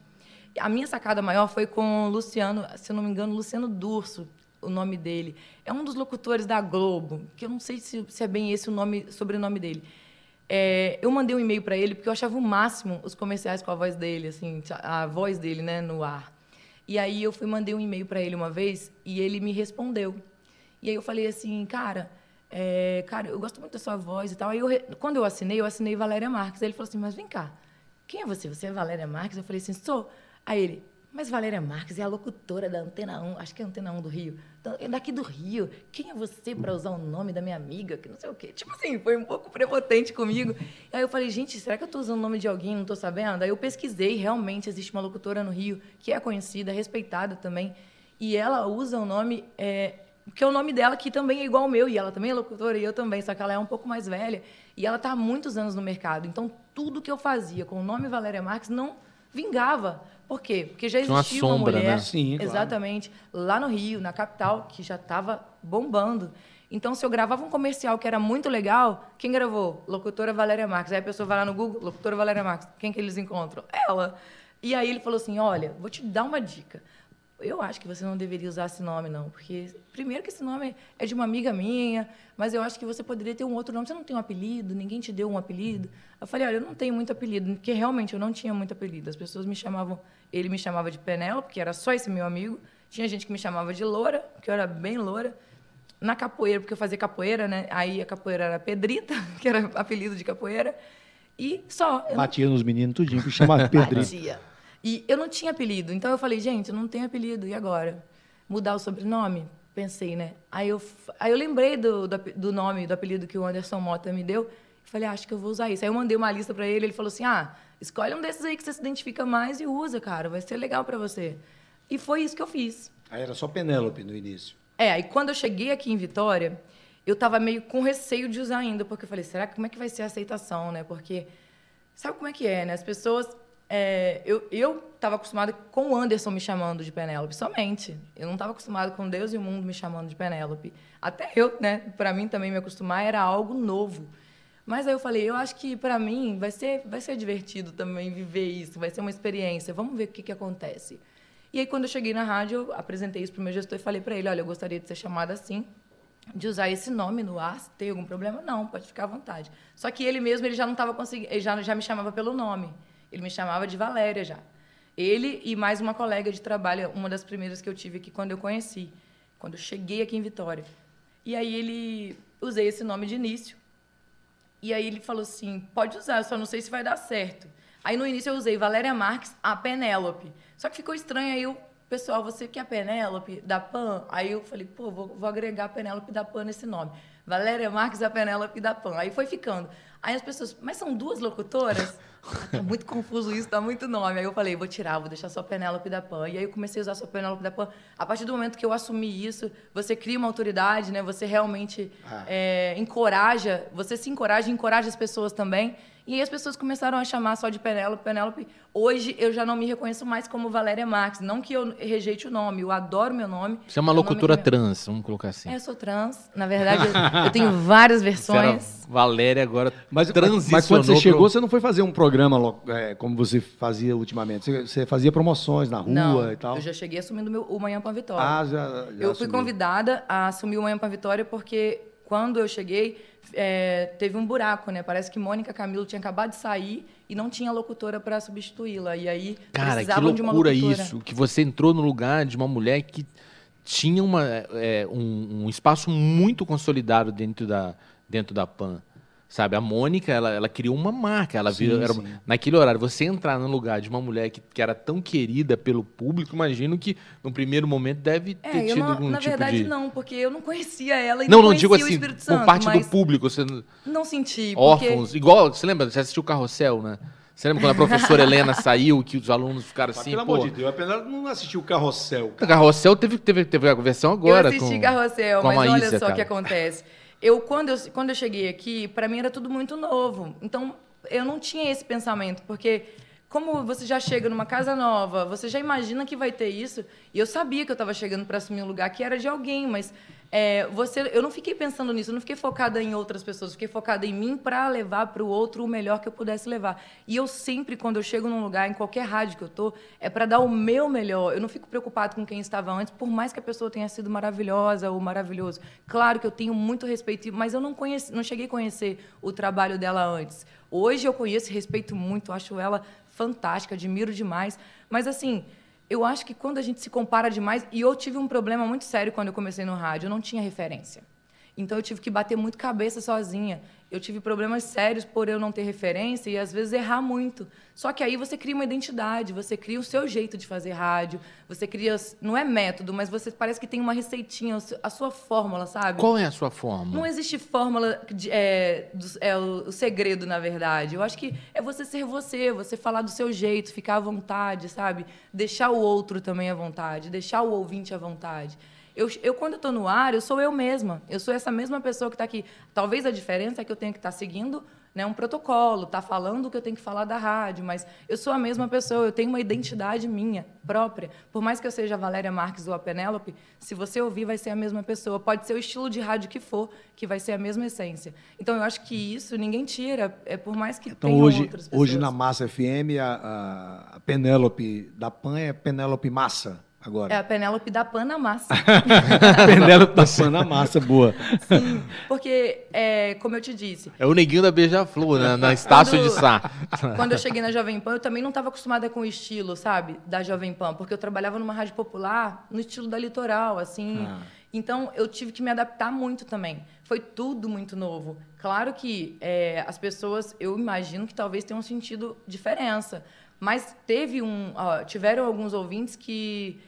a minha sacada maior foi com o Luciano, se eu não me engano, Luciano Durso. o nome dele. É um dos locutores da Globo, que eu não sei se, se é bem esse o nome, sobrenome dele. É, eu mandei um e-mail para ele porque eu achava o máximo os comerciais com a voz dele, assim, a voz dele, né, no ar. E aí eu fui mandei um e-mail para ele uma vez e ele me respondeu. E aí eu falei assim, cara, é, cara, eu gosto muito da sua voz e tal. Aí eu, quando eu assinei, eu assinei Valéria Marques. Aí ele falou assim, mas vem cá, quem é você? Você é Valéria Marques? Eu falei assim, sou. Aí ele, mas Valéria Marques é a locutora da Antena 1, acho que é a Antena 1 do Rio. Então, é daqui do Rio. Quem é você para usar o nome da minha amiga? Que não sei o quê. Tipo assim, foi um pouco prepotente comigo. Aí eu falei, gente, será que eu estou usando o nome de alguém? Não estou sabendo? Aí eu pesquisei, realmente existe uma locutora no Rio que é conhecida, respeitada também. E ela usa o nome, é, que é o nome dela, que também é igual ao meu. E ela também é locutora, e eu também, só que ela é um pouco mais velha. E ela está há muitos anos no mercado. Então, tudo que eu fazia com o nome Valéria Marques não vingava. Por quê? Porque já existia uma, sombra, uma mulher, né? Sim, claro. exatamente, lá no Rio, na capital, que já estava bombando. Então, se eu gravava um comercial que era muito legal, quem gravou? Locutora Valéria Marques. Aí a pessoa vai lá no Google, locutora Valéria Marques. Quem que eles encontram? Ela. E aí ele falou assim: olha, vou te dar uma dica eu acho que você não deveria usar esse nome, não. Porque, primeiro, que esse nome é de uma amiga minha, mas eu acho que você poderia ter um outro nome. Você não tem um apelido, ninguém te deu um apelido. Eu falei, olha, eu não tenho muito apelido, porque realmente eu não tinha muito apelido. As pessoas me chamavam, ele me chamava de Penélope, porque era só esse meu amigo. Tinha gente que me chamava de Loura, que eu era bem loura. Na capoeira, porque eu fazia capoeira, né? Aí a capoeira era Pedrita, que era apelido de capoeira. E só. Batia não... nos meninos tudinho, que chamava Pedrita. Batia. E eu não tinha apelido. Então eu falei, gente, eu não tenho apelido. E agora? Mudar o sobrenome? Pensei, né? Aí eu, aí eu lembrei do, do, do nome, do apelido que o Anderson Mota me deu. Falei, ah, acho que eu vou usar isso. Aí eu mandei uma lista para ele. Ele falou assim: ah, escolhe um desses aí que você se identifica mais e usa, cara. Vai ser legal para você. E foi isso que eu fiz. Aí era só Penélope no início. É, aí quando eu cheguei aqui em Vitória, eu tava meio com receio de usar ainda, porque eu falei, será que como é que vai ser a aceitação, né? Porque sabe como é que é, né? As pessoas é, eu estava acostumada com o Anderson me chamando de Penélope somente. Eu não estava acostumada com Deus e o mundo me chamando de Penélope. Até eu, né, para mim também me acostumar era algo novo. Mas aí eu falei, eu acho que para mim vai ser, vai ser divertido também viver isso, vai ser uma experiência. Vamos ver o que, que acontece. E aí quando eu cheguei na rádio, eu apresentei isso para o meu gestor e falei para ele, olha, eu gostaria de ser chamada assim, de usar esse nome no ar. Se tem algum problema? Não, pode ficar à vontade. Só que ele mesmo ele já não estava conseguindo, ele já, já me chamava pelo nome. Ele me chamava de Valéria já. Ele e mais uma colega de trabalho, uma das primeiras que eu tive aqui quando eu conheci, quando eu cheguei aqui em Vitória. E aí ele usei esse nome de início. E aí ele falou assim: "Pode usar, só não sei se vai dar certo". Aí no início eu usei Valéria Marques, a Penélope. Só que ficou estranho aí eu, pessoal, você que é a Penélope da Pan? Aí eu falei: "Pô, vou, vou agregar a Penélope da Pan nesse nome". Valéria Marques, a Penélope da Pan. Aí foi ficando. Aí as pessoas: "Mas são duas locutoras?" tá muito confuso isso, dá muito nome. Aí eu falei, vou tirar, vou deixar só Penélope da Pan. E aí eu comecei a usar só Penélope da Pan. A partir do momento que eu assumi isso, você cria uma autoridade, né? Você realmente ah. é, encoraja, você se encoraja e encoraja as pessoas também. E aí as pessoas começaram a chamar só de Penélope, Penélope. Hoje eu já não me reconheço mais como Valéria Marques. Não que eu rejeite o nome, eu adoro meu nome. Você é uma locutora trans, vamos colocar assim. É, eu sou trans. Na verdade, eu, eu tenho várias versões. Valéria agora mas, transicionou. Mas quando você chegou, pro... você não foi fazer um programa é, como você fazia ultimamente. Você, você, fazia promoções na rua não, e tal? Eu já cheguei assumindo meu, o Manhã para Vitória. Ah, já, já Eu fui convidada a assumir o Manhã para Vitória porque quando eu cheguei é, teve um buraco, né? Parece que Mônica Camilo tinha acabado de sair e não tinha locutora para substituí-la. E aí Cara, precisavam de uma locutora. isso, que você entrou no lugar de uma mulher que tinha uma, é, um, um, espaço muito consolidado dentro da, dentro da PAN. Sabe, a Mônica, ela, ela criou uma marca. Ela sim, virou, era, naquele horário, você entrar no lugar de uma mulher que, que era tão querida pelo público, imagino que no primeiro momento deve é, ter tido não, algum na tipo verdade, de... não, porque eu não conhecia ela e não, não, não digo assim, por parte do público, você não senti, órfãos, porque... igual, você lembra, você assistiu o Carrossel, né? Você lembra quando a professora Helena saiu, que os alunos ficaram assim, Pelo pô... amor de Deus, apesar de não assistir o Carrossel. Cara. O Carrossel teve, teve, teve a versão agora. Eu assisti com, Carrossel, mas olha só o que acontece eu quando eu, quando eu cheguei aqui, para mim era tudo muito novo. Então, eu não tinha esse pensamento, porque como você já chega numa casa nova, você já imagina que vai ter isso. E eu sabia que eu estava chegando para assumir um lugar que era de alguém, mas é, você, eu não fiquei pensando nisso, eu não fiquei focada em outras pessoas, fiquei focada em mim para levar para o outro o melhor que eu pudesse levar. E eu sempre, quando eu chego num lugar, em qualquer rádio que eu tô, é para dar o meu melhor. Eu não fico preocupado com quem estava antes, por mais que a pessoa tenha sido maravilhosa ou maravilhoso. Claro que eu tenho muito respeito, mas eu não conheci, não cheguei a conhecer o trabalho dela antes. Hoje eu conheço e respeito muito, acho ela fantástica, admiro demais. Mas assim, eu acho que quando a gente se compara demais, e eu tive um problema muito sério quando eu comecei no rádio, eu não tinha referência. Então eu tive que bater muito cabeça sozinha. Eu tive problemas sérios por eu não ter referência e às vezes errar muito. Só que aí você cria uma identidade, você cria o seu jeito de fazer rádio, você cria não é método, mas você parece que tem uma receitinha, a sua fórmula, sabe? Qual é a sua fórmula? Não existe fórmula de, é, do, é o, o segredo, na verdade. Eu acho que é você ser você, você falar do seu jeito, ficar à vontade, sabe? Deixar o outro também à vontade, deixar o ouvinte à vontade. Eu, eu quando estou no ar, eu sou eu mesma. Eu sou essa mesma pessoa que está aqui. Talvez a diferença é que eu tenho que estar tá seguindo né, um protocolo, tá falando o que eu tenho que falar da rádio, mas eu sou a mesma pessoa, eu tenho uma identidade minha própria. Por mais que eu seja a Valéria Marques ou a Penélope, se você ouvir, vai ser a mesma pessoa. Pode ser o estilo de rádio que for, que vai ser a mesma essência. Então, eu acho que isso ninguém tira, é por mais que então, tenham hoje, outras pessoas. Hoje, na Massa FM, a, a Penélope da PAN é Penélope Massa agora. É a Penélope da Panamassa. Penélope da Panamassa, boa. Sim, porque, é, como eu te disse... É o neguinho da Beija-Flor, né? na Estácio quando, de Sá. Quando eu cheguei na Jovem Pan, eu também não estava acostumada com o estilo, sabe, da Jovem Pan, porque eu trabalhava numa rádio popular, no estilo da Litoral, assim... Ah. Então, eu tive que me adaptar muito também. Foi tudo muito novo. Claro que é, as pessoas, eu imagino que talvez tenham sentido diferença. Mas teve um, ó, tiveram alguns ouvintes que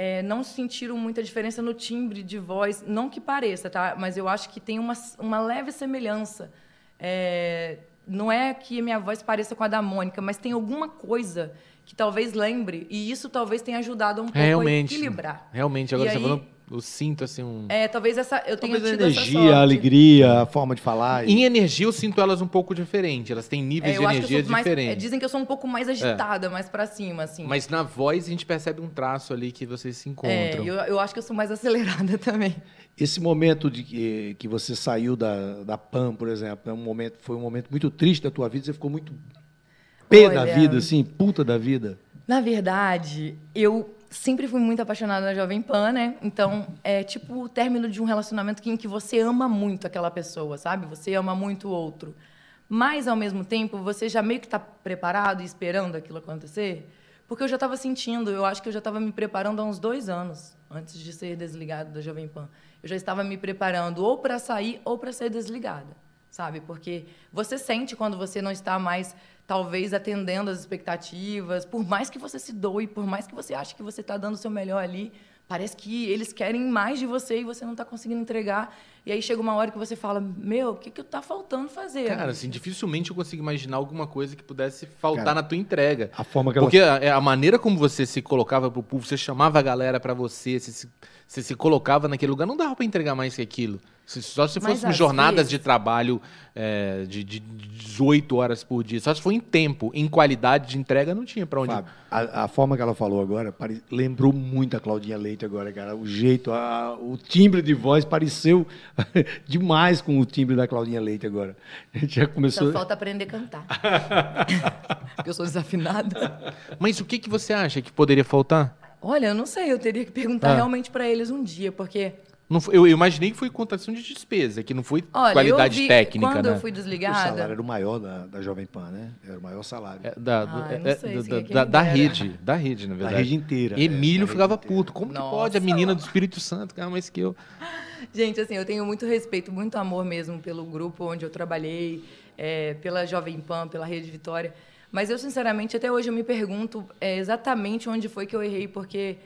é, não sentiram muita diferença no timbre de voz, não que pareça, tá? Mas eu acho que tem uma, uma leve semelhança. É, não é que a minha voz pareça com a da Mônica, mas tem alguma coisa que talvez lembre, e isso talvez tenha ajudado um pouco realmente, a equilibrar. Realmente, agora e você aí, falando eu sinto assim um. É, talvez essa. Eu tenha talvez a energia, a alegria, a forma de falar. E... Em energia, eu sinto elas um pouco diferente. Elas têm níveis é, de energia diferentes. Mais, dizem que eu sou um pouco mais agitada, é. mais para cima, assim. Mas na voz a gente percebe um traço ali que vocês se encontram. É, eu, eu acho que eu sou mais acelerada também. Esse momento de que, que você saiu da, da PAN, por exemplo, é um momento, foi um momento muito triste da tua vida. Você ficou muito pé Olha, da vida, assim, puta da vida. Na verdade, eu sempre fui muito apaixonada na Jovem Pan, né? Então, é tipo o término de um relacionamento em que você ama muito aquela pessoa, sabe? Você ama muito o outro. Mas, ao mesmo tempo, você já meio que está preparado e esperando aquilo acontecer? Porque eu já estava sentindo, eu acho que eu já estava me preparando há uns dois anos, antes de ser desligada da Jovem Pan. Eu já estava me preparando ou para sair ou para ser desligada, sabe? Porque você sente quando você não está mais talvez atendendo as expectativas, por mais que você se doe, por mais que você ache que você está dando o seu melhor ali, parece que eles querem mais de você e você não está conseguindo entregar. E aí chega uma hora que você fala, meu, o que que tá faltando fazer? Cara, assim, dificilmente eu consigo imaginar alguma coisa que pudesse faltar Cara, na tua entrega. A forma que Porque ela... a, é, a, maneira como você se colocava pro público, você chamava a galera para você, você se, você se colocava naquele lugar, não dava para entregar mais que aquilo. Só se fossem jornadas vezes... de trabalho é, de, de 18 horas por dia. Só se for em tempo, em qualidade de entrega, não tinha para onde. Fábio, a, a, forma que ela falou agora pare... lembrou muito a Claudinha Leite agora, cara. O jeito, a, o timbre de voz pareceu demais com o timbre da Claudinha Leite agora. A gente já começou. Só falta aprender a cantar. Porque eu sou desafinada. Mas o que, que você acha que poderia faltar? Olha, eu não sei, eu teria que perguntar ah. realmente para eles um dia, porque não foi, eu, imaginei que foi contação de despesa, que não foi Olha, qualidade vi, técnica. Quando né? eu fui desligada. O salário era o maior da, da Jovem Pan, né? Era o maior salário. É, da, ah, é, sei, da, da, da, rede. Da rede, na verdade. Da rede inteira. Emílio é, ficava puto. Como Nossa. que pode a menina do Espírito Santo ganhar mais que eu? Gente, assim, eu tenho muito respeito, muito amor mesmo pelo grupo onde eu trabalhei, é, pela Jovem Pan, pela Rede Vitória. Mas eu, sinceramente, até hoje eu me pergunto é, exatamente onde foi que eu errei, porque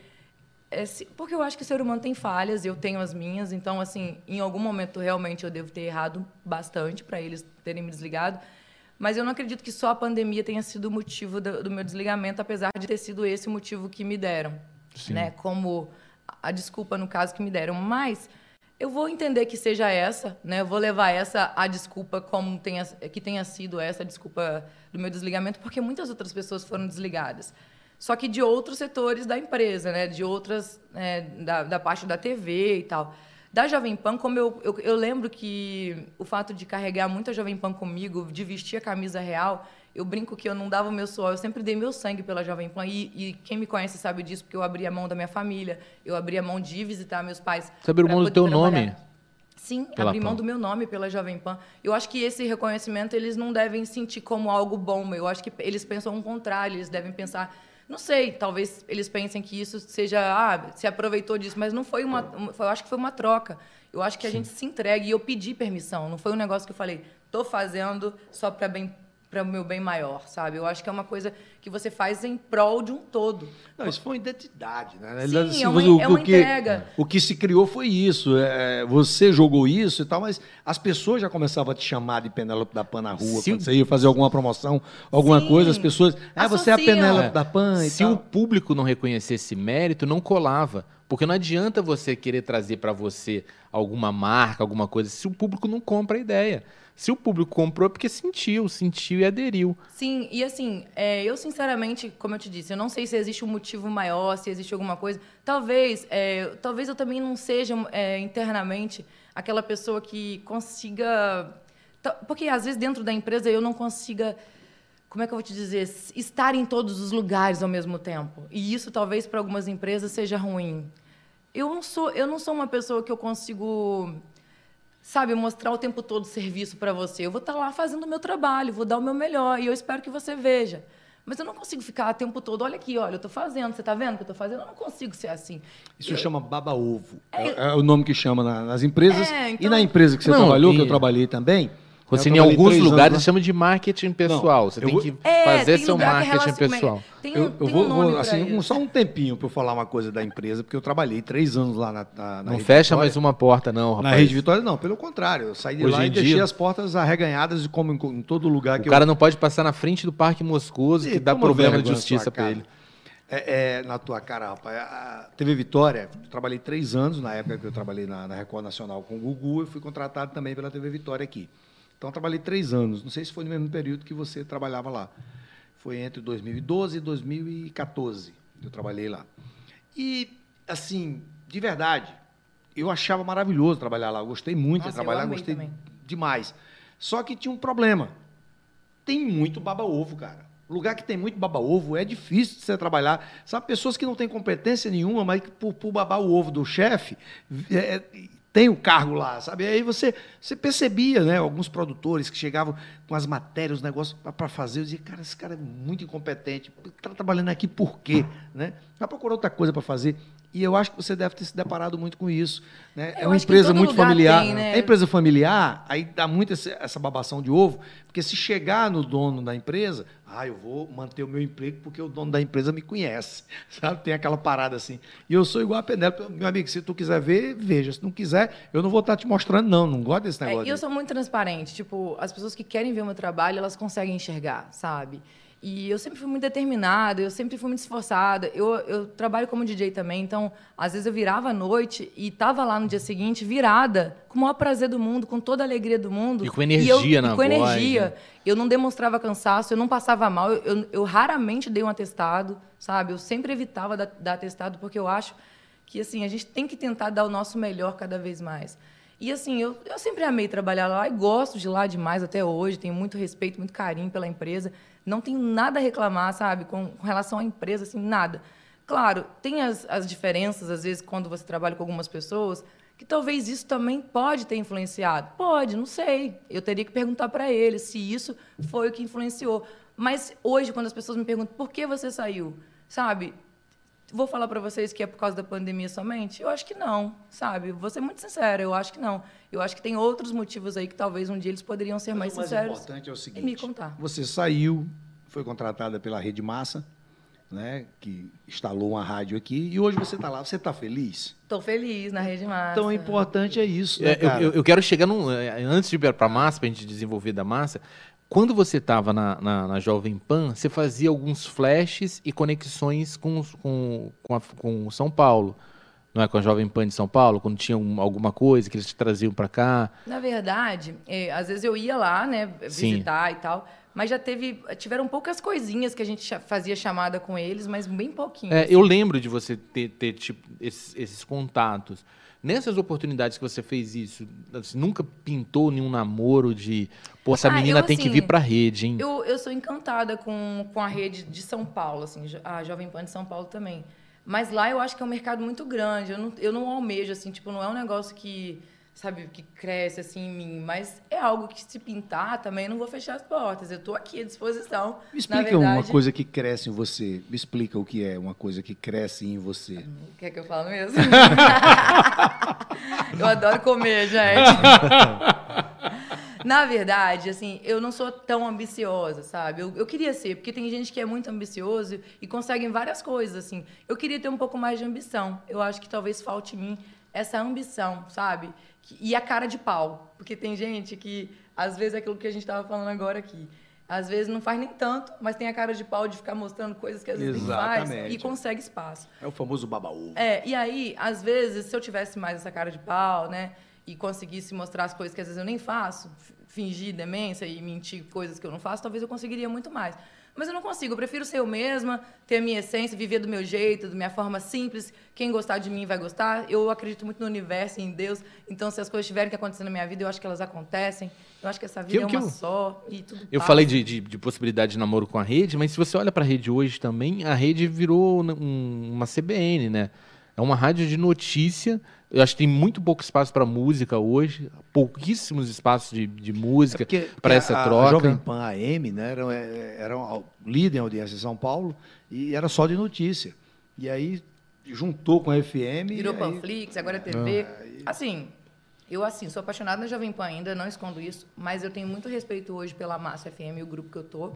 é, porque eu acho que o ser humano tem falhas, eu tenho as minhas, então, assim, em algum momento realmente eu devo ter errado bastante para eles terem me desligado. Mas eu não acredito que só a pandemia tenha sido o motivo do, do meu desligamento, apesar de ter sido esse o motivo que me deram, Sim. né? Como a desculpa no caso que me deram. Mas eu vou entender que seja essa, né? Eu vou levar essa a desculpa como tenha, que tenha sido essa a desculpa do meu desligamento, porque muitas outras pessoas foram desligadas só que de outros setores da empresa, né? De outras, é, da, da parte da TV e tal. Da Jovem Pan, como eu, eu, eu lembro que o fato de carregar muita Jovem Pan comigo, de vestir a camisa real, eu brinco que eu não dava o meu suor, eu sempre dei meu sangue pela Jovem Pan. E, e, quem me conhece sabe disso, porque eu abri a mão da minha família, eu abri a mão de visitar meus pais. Você abriu mão do teu nome? Sim, abri mão do meu nome pela Jovem Pan. Eu acho que esse reconhecimento eles não devem sentir como algo bom. Eu acho que eles pensam o contrário, eles devem pensar não sei, talvez eles pensem que isso seja, ah, se aproveitou disso, mas não foi uma, eu acho que foi uma troca. Eu acho que a Sim. gente se entregue e eu pedi permissão, não foi um negócio que eu falei, tô fazendo só para bem para o meu bem maior, sabe? Eu acho que é uma coisa que você faz em prol de um todo. Não, isso foi uma identidade, né? Sim, assim, é uma, o, é uma o que, entrega. O que se criou foi isso. É, você jogou isso e tal, mas as pessoas já começavam a te chamar de Penélope da Pan na rua, se quando você ia fazer alguma promoção, alguma Sim. coisa, as pessoas. Ah, você é a Penélope é. da Pan e Se tal. o público não reconhecesse mérito, não colava. Porque não adianta você querer trazer para você alguma marca, alguma coisa, se o público não compra a ideia. Se o público comprou é porque sentiu, sentiu e aderiu. Sim, e assim, é, eu sinceramente, como eu te disse, eu não sei se existe um motivo maior, se existe alguma coisa. Talvez, é, talvez eu também não seja é, internamente aquela pessoa que consiga. Porque às vezes dentro da empresa eu não consiga como é que eu vou te dizer, estar em todos os lugares ao mesmo tempo. E isso talvez para algumas empresas seja ruim. Eu não sou, eu não sou uma pessoa que eu consigo sabe, mostrar o tempo todo serviço para você. Eu vou estar tá lá fazendo o meu trabalho, vou dar o meu melhor e eu espero que você veja. Mas eu não consigo ficar o tempo todo, olha aqui, olha, eu estou fazendo, você está vendo o que eu estou fazendo? Eu não consigo ser assim. Isso eu... chama baba-ovo. É... é... o nome que chama nas empresas. É, então... E na empresa que você não, trabalhou, e... que eu trabalhei também, você, em alguns lugares, chama de marketing pessoal. Não, você tem vou... que é, fazer seu marketing pessoal. Tem, eu, eu vou, um vou assim, um, só um tempinho para eu falar uma coisa da empresa, porque eu trabalhei três anos lá na. na, na não fecha Vitória. mais uma porta, não, rapaz. Na Rede Vitória, não, pelo contrário. Eu saí de Hoje lá e dia... deixei as portas arreganhadas, como em, em todo lugar o que O cara não pode passar na frente do Parque Moscoso, que dá problema de justiça para ele. É, é, na tua cara, rapaz. A TV Vitória, eu trabalhei três anos, na época que eu trabalhei na, na Record Nacional com o Gugu, eu fui contratado também pela TV Vitória aqui. Então, eu trabalhei três anos. Não sei se foi no mesmo período que você trabalhava lá. Foi entre 2012 e 2014. Eu trabalhei lá. E, assim, de verdade, eu achava maravilhoso trabalhar lá. Eu gostei muito Nossa, de trabalhar, gostei também. demais. Só que tinha um problema. Tem muito baba-ovo, cara. Lugar que tem muito baba-ovo é difícil de você trabalhar. Sabe, pessoas que não têm competência nenhuma, mas que por, por babar o ovo do chefe, é, tem o cargo lá, sabe? Aí você, você percebia, né? Alguns produtores que chegavam com as matérias, os negócios para fazer, eu dizia, cara, esse cara é muito incompetente, está trabalhando aqui por quê? Né? Vai procurar outra coisa para fazer. E eu acho que você deve ter se deparado muito com isso. Né? é uma empresa muito familiar. Tem, né? É empresa familiar, aí dá muito essa babação de ovo, porque se chegar no dono da empresa, ah, eu vou manter o meu emprego porque o dono da empresa me conhece. Sabe? Tem aquela parada assim. E eu sou igual a Penélope. Meu amigo, se tu quiser ver, veja. Se não quiser, eu não vou estar te mostrando, não. Não gosto desse negócio. É, eu sou muito transparente. Tipo, as pessoas que querem ver o meu trabalho, elas conseguem enxergar, sabe? E eu sempre fui muito determinada, eu sempre fui muito esforçada. Eu, eu trabalho como DJ também, então, às vezes eu virava à noite e estava lá no dia seguinte virada, com o maior prazer do mundo, com toda a alegria do mundo. E com energia eu, na e com voz. energia. Né? Eu não demonstrava cansaço, eu não passava mal, eu, eu, eu, raramente dei um atestado, sabe? Eu sempre evitava dar, dar atestado, porque eu acho que, assim, a gente tem que tentar dar o nosso melhor cada vez mais. E assim, eu, eu sempre amei trabalhar lá e gosto de lá demais até hoje, tenho muito respeito, muito carinho pela empresa. Não tenho nada a reclamar, sabe, com, com relação à empresa, assim, nada. Claro, tem as, as diferenças, às vezes, quando você trabalha com algumas pessoas, que talvez isso também pode ter influenciado. Pode, não sei. Eu teria que perguntar para ele se isso foi o que influenciou. Mas hoje, quando as pessoas me perguntam por que você saiu, sabe? Vou falar para vocês que é por causa da pandemia somente? Eu acho que não, sabe? Vou ser muito sincera, eu acho que não. Eu acho que tem outros motivos aí que talvez um dia eles poderiam ser mais Mas sinceros. O mais importante é o seguinte: e me contar. Você saiu, foi contratada pela Rede Massa, né, que instalou uma rádio aqui, e hoje você está lá. Você está feliz? Estou feliz na Rede Massa. Então, o importante é isso. Né, é, eu, eu, quero chegar num. É, antes de ir para a Massa, para a gente desenvolver da Massa, quando você estava na, na, na, Jovem Pan, você fazia alguns flashes e conexões com, com, com, a, com São Paulo. Não é com a Jovem Pan de São Paulo, quando tinha um, alguma coisa que eles te traziam para cá? Na verdade, é, às vezes eu ia lá, né, visitar Sim. e tal, mas já teve, tiveram poucas coisinhas que a gente fazia chamada com eles, mas bem pouquinho. É, eu lembro de você ter, ter tipo, esses, esses contatos. Nessas oportunidades que você fez isso, assim, nunca pintou nenhum namoro de, pô, essa Ah, menina eu, tem que assim, vir pra rede, hein? Eu, eu sou encantada com, com a rede de São Paulo, assim, a Jovem Pan de São Paulo também. Mas lá eu acho que é um mercado muito grande. Eu não, eu não almejo, assim, tipo, não é um negócio que, sabe, que cresce assim em mim. Mas é algo que se pintar também, eu não vou fechar as portas. Eu tô aqui à disposição. Me explica verdade, uma coisa que cresce em você. Me explica o que é uma coisa que cresce em você. Quer que eu fale mesmo? eu adoro comer, gente. Na verdade, assim, eu não sou tão ambiciosa, sabe? Eu, eu queria ser, porque tem gente que é muito ambicioso e consegue várias coisas, assim. Eu queria ter um pouco mais de ambição. Eu acho que talvez falte em mim essa ambição, sabe? Que- E a cara de pau. Porque tem gente que, às vezes, é aquilo que a gente estava falando agora aqui. Às vezes não faz nem tanto, mas tem a cara de pau de ficar mostrando coisas que às vezes faz e consegue espaço. É o famoso babaú. É, e aí, às vezes, se eu tivesse mais essa cara de pau, né? E conseguisse mostrar as coisas que às vezes eu nem faço, fingir demência e mentir coisas que eu não faço, talvez eu conseguiria muito mais. Mas eu não consigo, eu prefiro ser eu mesma, ter a minha essência, viver do meu jeito, da minha forma simples. Quem gostar de mim vai gostar. Eu acredito muito no universo e em Deus. Então, se as coisas tiverem que acontecer na minha vida, eu acho que elas acontecem. Eu acho que essa vida Que- é que uma eu- só e tudo Eu passa. falei de, de, de possibilidade de namoro com a rede, mas se você olha pra rede hoje também, a rede virou um- uma CBN, né? É uma rádio de notícia. Eu acho que tem muito pouco espaço pra música hoje, pouquíssimos espaços de, de música porque, para essa a, troca. A Jovem Pan AM né, era, era um líder em audiência em São Paulo e era só de notícia. E aí juntou com a FM. Virou e aí, Panflix, agora é TV. Assim, eu assim, sou apaixonada na Jovem Pan ainda, não escondo isso, mas eu tenho muito respeito hoje pela Massa FM, o grupo que eu tô.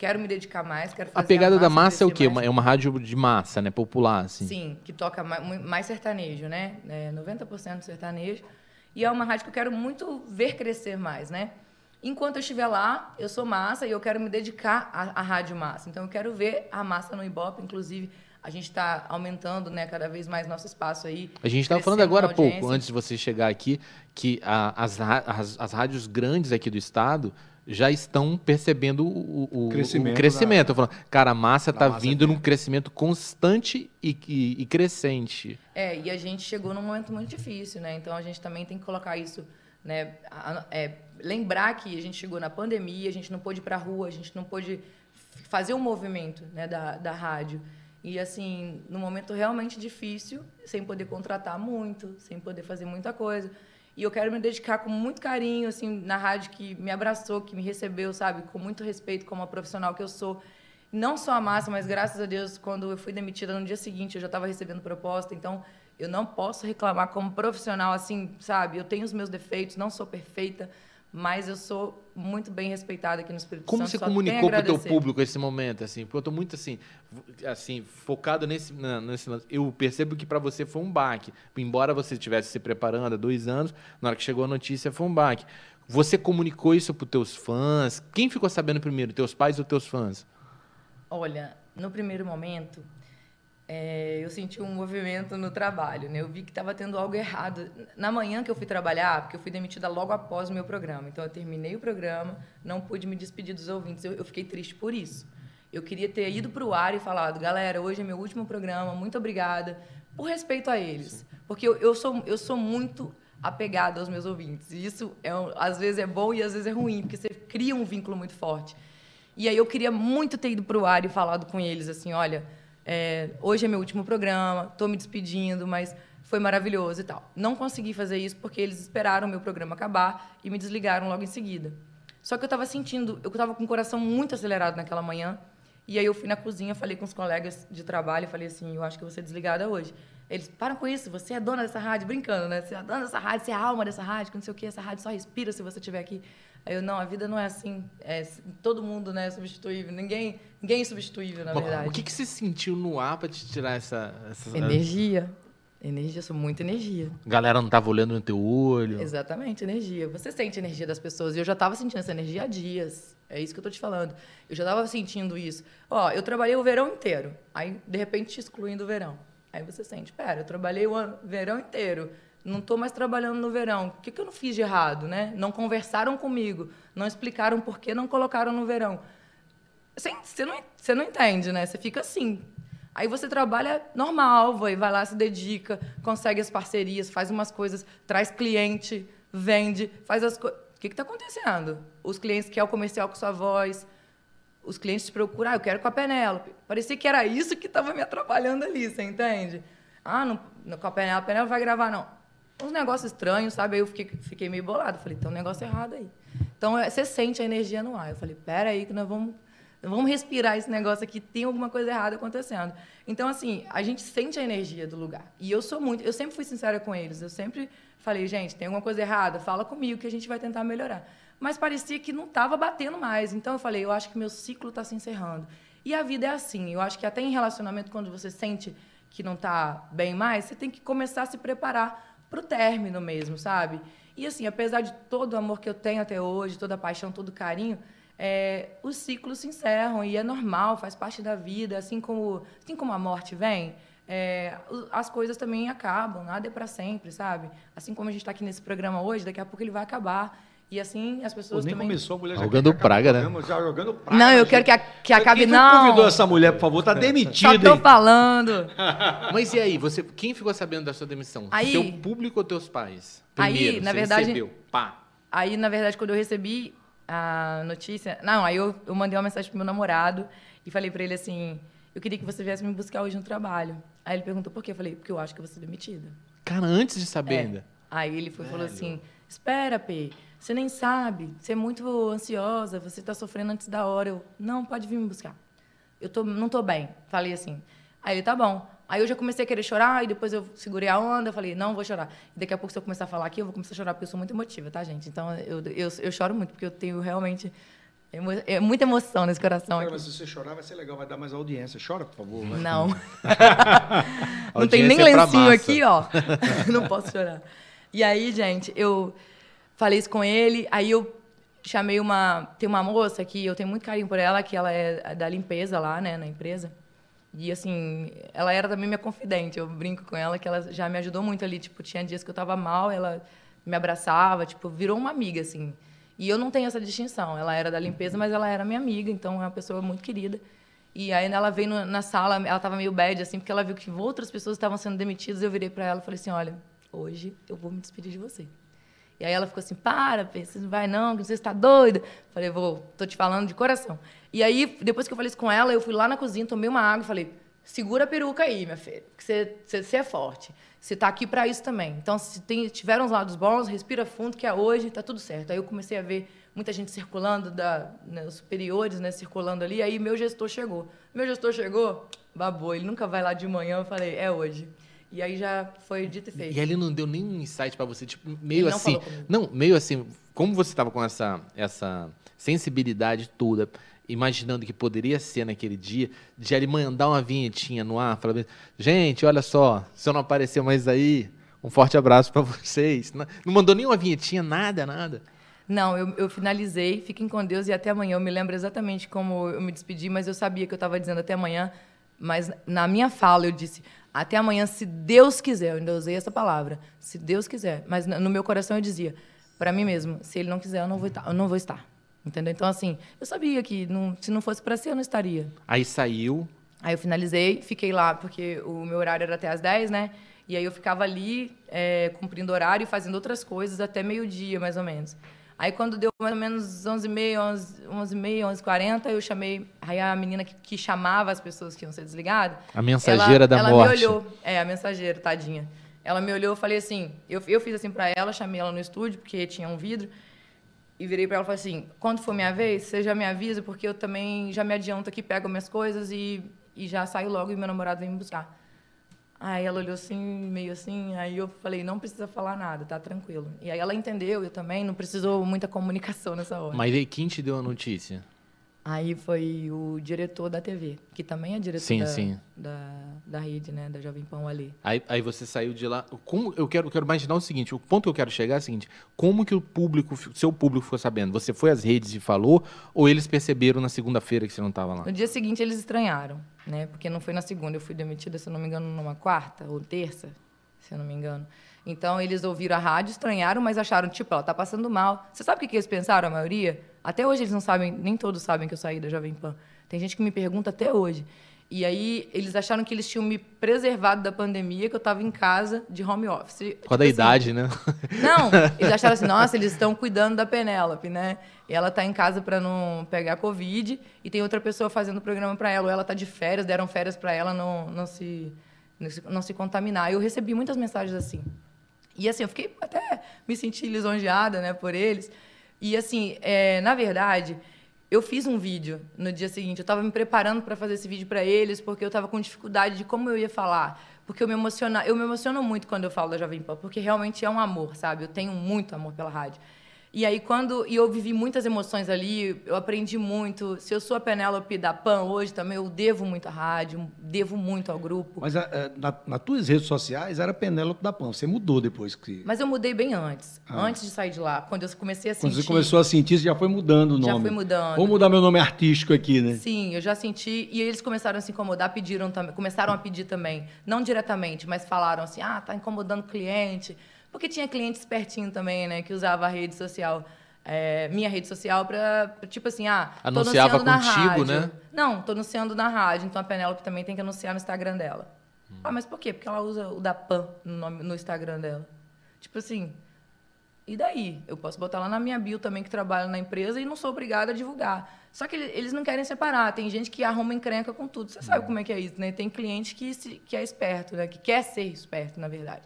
Quero me dedicar mais, quero fazer A pegada da massa é o quê? mais. É uma rádio de massa, né? Popular, assim. Sim, que toca mais, sertanejo, né? É, 90% sertanejo. E é uma rádio que eu quero muito ver crescer mais, né? Enquanto eu estiver lá, eu sou massa e eu quero me dedicar à, à rádio massa. Então eu quero ver a massa no Ibope, inclusive a gente está aumentando, né, cada vez mais nosso espaço aí. A gente estava falando agora há pouco, antes de você chegar aqui, que a- as, as, as rádios grandes aqui do estado já estão percebendo o, o- Crescimento o crescimento. da- Eu falando, cara, a massa está vindo num crescimento constante e, e- e crescente. É, e a gente chegou num momento muito difícil, né? Então a gente também tem que colocar isso, né? A- a- é, lembrar que a gente chegou na pandemia, a gente não pôde ir pra rua, a gente não pôde fazer o movimento né, da, da rádio. E assim, num momento realmente difícil, sem poder contratar muito, sem poder fazer muita coisa. E eu quero me dedicar com muito carinho, assim, na rádio que me abraçou, que me recebeu, sabe? Com muito respeito como a profissional que eu sou. Não só a massa, mas graças a Deus, quando eu fui demitida no dia seguinte, eu já estava recebendo proposta. Então, eu não posso reclamar como profissional, assim, sabe? Eu tenho os meus defeitos, não sou perfeita, mas eu sou muito bem respeitada aqui no Espírito Como Santo. você tenho a comunicou pro teu agradecer. público esse momento, assim? Porque eu tô muito, assim, assim focado nesse, nesse lance. Eu percebo que para você foi um baque. Embora você estivesse se preparando há dois anos, na hora que chegou a notícia foi um baque. Você comunicou isso pros teus fãs? Quem ficou sabendo primeiro, teus pais ou teus fãs? Olha, no primeiro momento, é, eu senti um movimento no trabalho, né? Eu vi que estava tendo algo errado. Na manhã que eu fui trabalhar, porque eu fui demitida logo após o meu programa. Então, eu terminei o programa, não pude me despedir dos ouvintes. Eu, eu fiquei triste por isso. Eu queria ter ido para o ar e falado, galera, hoje é meu último programa, muito obrigada, por respeito a eles. Porque eu, eu, sou, eu sou muito apegada aos meus ouvintes. E isso, é, às vezes, é bom e às vezes é ruim, porque você cria um vínculo muito forte. E aí eu queria muito ter ido para o ar e falado com eles assim, olha, é, hoje é meu último programa, estou me despedindo, mas foi maravilhoso e tal. Não consegui fazer isso porque eles esperaram meu programa acabar e me desligaram logo em seguida. Só que eu estava sentindo, eu estava com o coração muito acelerado naquela manhã. E aí eu fui na cozinha, falei com os colegas de trabalho, falei assim, eu acho que eu vou ser desligada hoje. Eles, param com isso, você é dona dessa rádio, brincando, né? Você é dona dessa rádio, você é a alma dessa rádio, que não sei o quê, essa rádio só respira se você estiver aqui. Aí eu, não, a vida não é assim, é, todo mundo né, é substituível, ninguém, ninguém é substituível, na verdade. O que, que você sentiu no ar pra te tirar essa. essa... Energia. Energia, sou muito energia. A galera não tava olhando no teu olho. Exatamente, energia. Você sente a energia das pessoas. E eu já estava sentindo essa energia há dias. É isso que eu tô te falando. Eu já estava sentindo isso. Ó, eu trabalhei o verão inteiro. Aí, de repente, te excluindo o verão. Aí você sente, pera, eu trabalhei o ano, verão inteiro. Não estou mais trabalhando no verão. O que, que eu não fiz de errado, né? Não conversaram comigo. Não explicaram por que não colocaram no verão. Você, você, não, você não entende, né? Você fica assim. Aí você trabalha normal, vai, vai lá, se dedica, consegue as parcerias, faz umas coisas, traz cliente, vende, faz as coisas. O que está acontecendo? Os clientes querem o comercial com sua voz, os clientes te procuram, ah, eu quero com a Penélope. Parecia que era isso que estava me atrapalhando ali, você entende? Ah, não, não, com a Penélope, a Penélope vai gravar, não. Uns negócios estranhos, sabe? Aí eu fiquei, fiquei meio bolado. Falei, tem um negócio errado aí. Então, é, você sente a energia no ar. Eu falei, pera aí que nós vamos Vamos respirar esse negócio aqui, tem alguma coisa errada acontecendo. Então, assim, a gente sente a energia do lugar. E eu sou muito, eu sempre fui sincera com eles. Eu sempre falei, gente, tem alguma coisa errada, fala comigo que a gente vai tentar melhorar. Mas parecia que não estava batendo mais. Então eu falei, eu acho que meu ciclo está se encerrando. E a vida é assim. Eu acho que até em relacionamento, quando você sente que não está bem mais, você tem que começar a se preparar para o término mesmo, sabe? E assim, apesar de todo o amor que eu tenho até hoje, toda a paixão, todo o carinho, é, os ciclos se encerram e é normal, faz parte da vida, assim como, assim como a morte vem, é, as coisas também acabam, nada é para sempre, sabe? Assim como a gente está aqui nesse programa hoje, daqui a pouco ele vai acabar. E assim as pessoas Pô, nem também. começou, a mulher já jogando praga, né? Já jogando praga. Não, eu quero que, a, que acabe, Quem não. convidou essa mulher, por favor? Tá demitida. Só tô falando. Mas e aí, você, quem ficou sabendo da sua demissão? Aí, Seu público ou teus pais? Primeiro, aí, na verdade, recebeu. Pá. Aí, na verdade, quando eu recebi a notícia. Não, aí eu, eu mandei uma mensagem pro meu namorado e falei para ele assim: eu queria que você viesse me buscar hoje no trabalho. Aí ele perguntou por quê? Eu falei: porque eu acho que eu vou ser demitida. Cara, antes de saber É. ainda. Aí ele foi, falou assim: espera, P, você nem sabe, você é muito ansiosa, você está sofrendo antes da hora. Eu, não, pode vir me buscar. Eu tô, não tô bem. Falei assim. Aí ele, tá bom. Aí eu já comecei a querer chorar, e depois eu segurei a onda, eu falei, não, vou chorar. E daqui a pouco, se eu começar a falar aqui, eu vou começar a chorar, porque eu sou muito emotiva, tá, gente? Então, eu, eu, eu choro muito, porque eu tenho realmente emo- é muita emoção nesse coração Cara, aqui. mas se você chorar, vai ser legal, vai dar mais audiência. Chora, por favor. vai. Não. não tem nem é lencinho aqui, ó. não posso chorar. E aí, gente, eu falei isso com ele, aí eu chamei uma. Tem uma moça que eu tenho muito carinho por ela, que ela é da limpeza lá, né, na empresa. E assim, ela era também minha confidente. Eu brinco com ela que ela já me ajudou muito ali. Tipo, tinha dias que eu tava mal, ela me abraçava, tipo, virou uma amiga, assim. E eu não tenho essa distinção. Ela era da limpeza, mas ela era minha amiga, então é uma pessoa muito querida. E aí ela veio na sala, ela estava meio bad, assim, porque ela viu que outras pessoas estavam sendo demitidas. Eu virei para ela e falei assim: olha, hoje eu vou me despedir de você. E aí ela ficou assim: para, você não vai não, você está doida. Falei: vou, tô te falando de coração. E aí, depois que eu falei isso com ela, eu fui lá na cozinha, tomei uma água e falei: segura a peruca aí, minha filha, que você, você, você é forte. Você está aqui para isso também. Então, se tem, tiver uns lados bons, respira fundo, que é hoje, tá tudo certo. Aí eu comecei a ver muita gente circulando, da, né, os superiores, né, circulando ali. Aí meu gestor chegou. Meu gestor chegou, babou, ele nunca vai lá de manhã. Eu falei, é hoje. E aí já foi dito e feito. E ele não deu nenhum insight pra você, tipo, meio Ele não assim. comigo. Não, meio assim, como você tava com essa, essa sensibilidade toda, imaginando que poderia ser naquele dia, de ele mandar uma vinhetinha no ar, falando, gente, olha só, se eu não aparecer mais aí, um forte abraço pra vocês. Não, não mandou nenhuma vinhetinha, nada, nada. Não, eu, eu finalizei, fiquem com Deus e até amanhã. Eu me lembro exatamente como eu me despedi, mas eu sabia que eu estava dizendo até amanhã. Mas na minha fala eu disse até amanhã, se Deus quiser. Eu ainda usei essa palavra, se Deus quiser. Mas no meu coração eu dizia para mim mesmo, se Ele não quiser, eu não vou estar. Eu não vou estar. Entendeu? Então assim, eu sabia que não- se não fosse para ser, eu não estaria. Aí saiu, Aí eu finalizei, fiquei lá, porque o meu horário era até às 10, né? E aí eu ficava ali, é, cumprindo horário e fazendo outras coisas até meio-dia, mais ou menos. Aí quando deu mais ou menos 11h30, 11, 11h30, 11h40, eu chamei aí a menina que, que chamava as pessoas que iam ser desligadas. A mensageira ela, da ela morte. me olhou, é, a mensageira, tadinha. Ela me olhou, eu falei assim, eu, eu fiz assim pra ela, chamei ela no estúdio, porque tinha um vidro, e virei pra ela e falei assim, quando for minha vez, você já me avisa, porque eu também já me adianto aqui, pego minhas coisas e, e já saio logo e meu namorado vem me buscar. Aí ela olhou assim, meio assim, aí eu falei, não precisa falar nada, tá tranquilo. E aí ela entendeu, eu também, não precisou muita comunicação nessa hora. mas aí quem te deu a notícia? Aí foi o diretor da TV, que também é diretor Sim, da, sim. Da, da rede, né, da Jovem Pão ali. Aí, aí você saiu de lá. Como eu quero, eu quero imaginar o seguinte: o ponto que eu quero chegar é o seguinte: como que o público, seu público ficou sabendo? Você foi às redes e falou, ou eles perceberam na segunda-feira que você não estava lá? No dia seguinte eles estranharam, né? Porque não foi na segunda, eu fui demitida, se eu não me engano, numa quarta ou terça, se eu não me engano. Então eles ouviram a rádio, estranharam, mas acharam, tipo, ela tá passando mal. Você sabe o que, que eles pensaram, a maioria? Até hoje eles não sabem, nem todos sabem que eu saí da Jovem Pan. Tem gente que me pergunta até hoje. E aí eles acharam que eles tinham me preservado da pandemia, que eu estava em casa de home office. A Tipo da assim, idade, né? Não, eles acharam assim, nossa, eles estão cuidando da Penélope, né? E ela tá em casa para não pegar Covid e tem outra pessoa fazendo o programa para ela, ou ela tá de férias, deram férias para ela não, não, se, não se contaminar. Eu recebi muitas mensagens assim. E assim, eu fiquei até me senti lisonjeada, né, por eles. E assim, é, na verdade, eu fiz um vídeo no dia seguinte. Eu estava me preparando para fazer esse vídeo para eles, porque eu estava com dificuldade de como eu ia falar. Porque eu me, emociona, eu me emociono muito quando eu falo da Jovem Pan, porque realmente é um amor, sabe? Eu tenho muito amor pela rádio. E aí, quando. E eu vivi muitas emoções ali, eu aprendi muito. Se eu sou a Penélope da PAN hoje também, eu devo muito à rádio, devo muito ao grupo. Mas a, a, na, nas tuas redes sociais era Penélope da Pan. Você mudou depois que. Mas eu mudei bem antes, ah. antes de sair de lá, quando eu comecei a sentir. Quando você começou a sentir, você já foi mudando o nome. Já foi mudando. Vou mudar meu nome artístico aqui, né? Sim, eu já senti. E eles começaram a se incomodar, pediram também, começaram a pedir também. Não diretamente, mas falaram assim: ah, tá incomodando o cliente. Porque tinha cliente espertinho também, né, que usava a rede social é, minha rede social para tipo assim, ah, anunciava tô anunciando contigo, na rádio. né? Não, tô anunciando na rádio, então a Penélope também tem que anunciar no Instagram dela. Hum. Ah, mas por quê? Porque ela usa o da Pan no, nome, no Instagram dela. Tipo assim, e daí? Eu posso botar lá na minha bio também que trabalho na empresa e não sou obrigada a divulgar. Só que eles não querem separar. Tem gente que arruma encrenca com tudo. Você sabe como é que é isso, né? Tem cliente que, se, que é esperto, né? Que quer ser esperto, na verdade.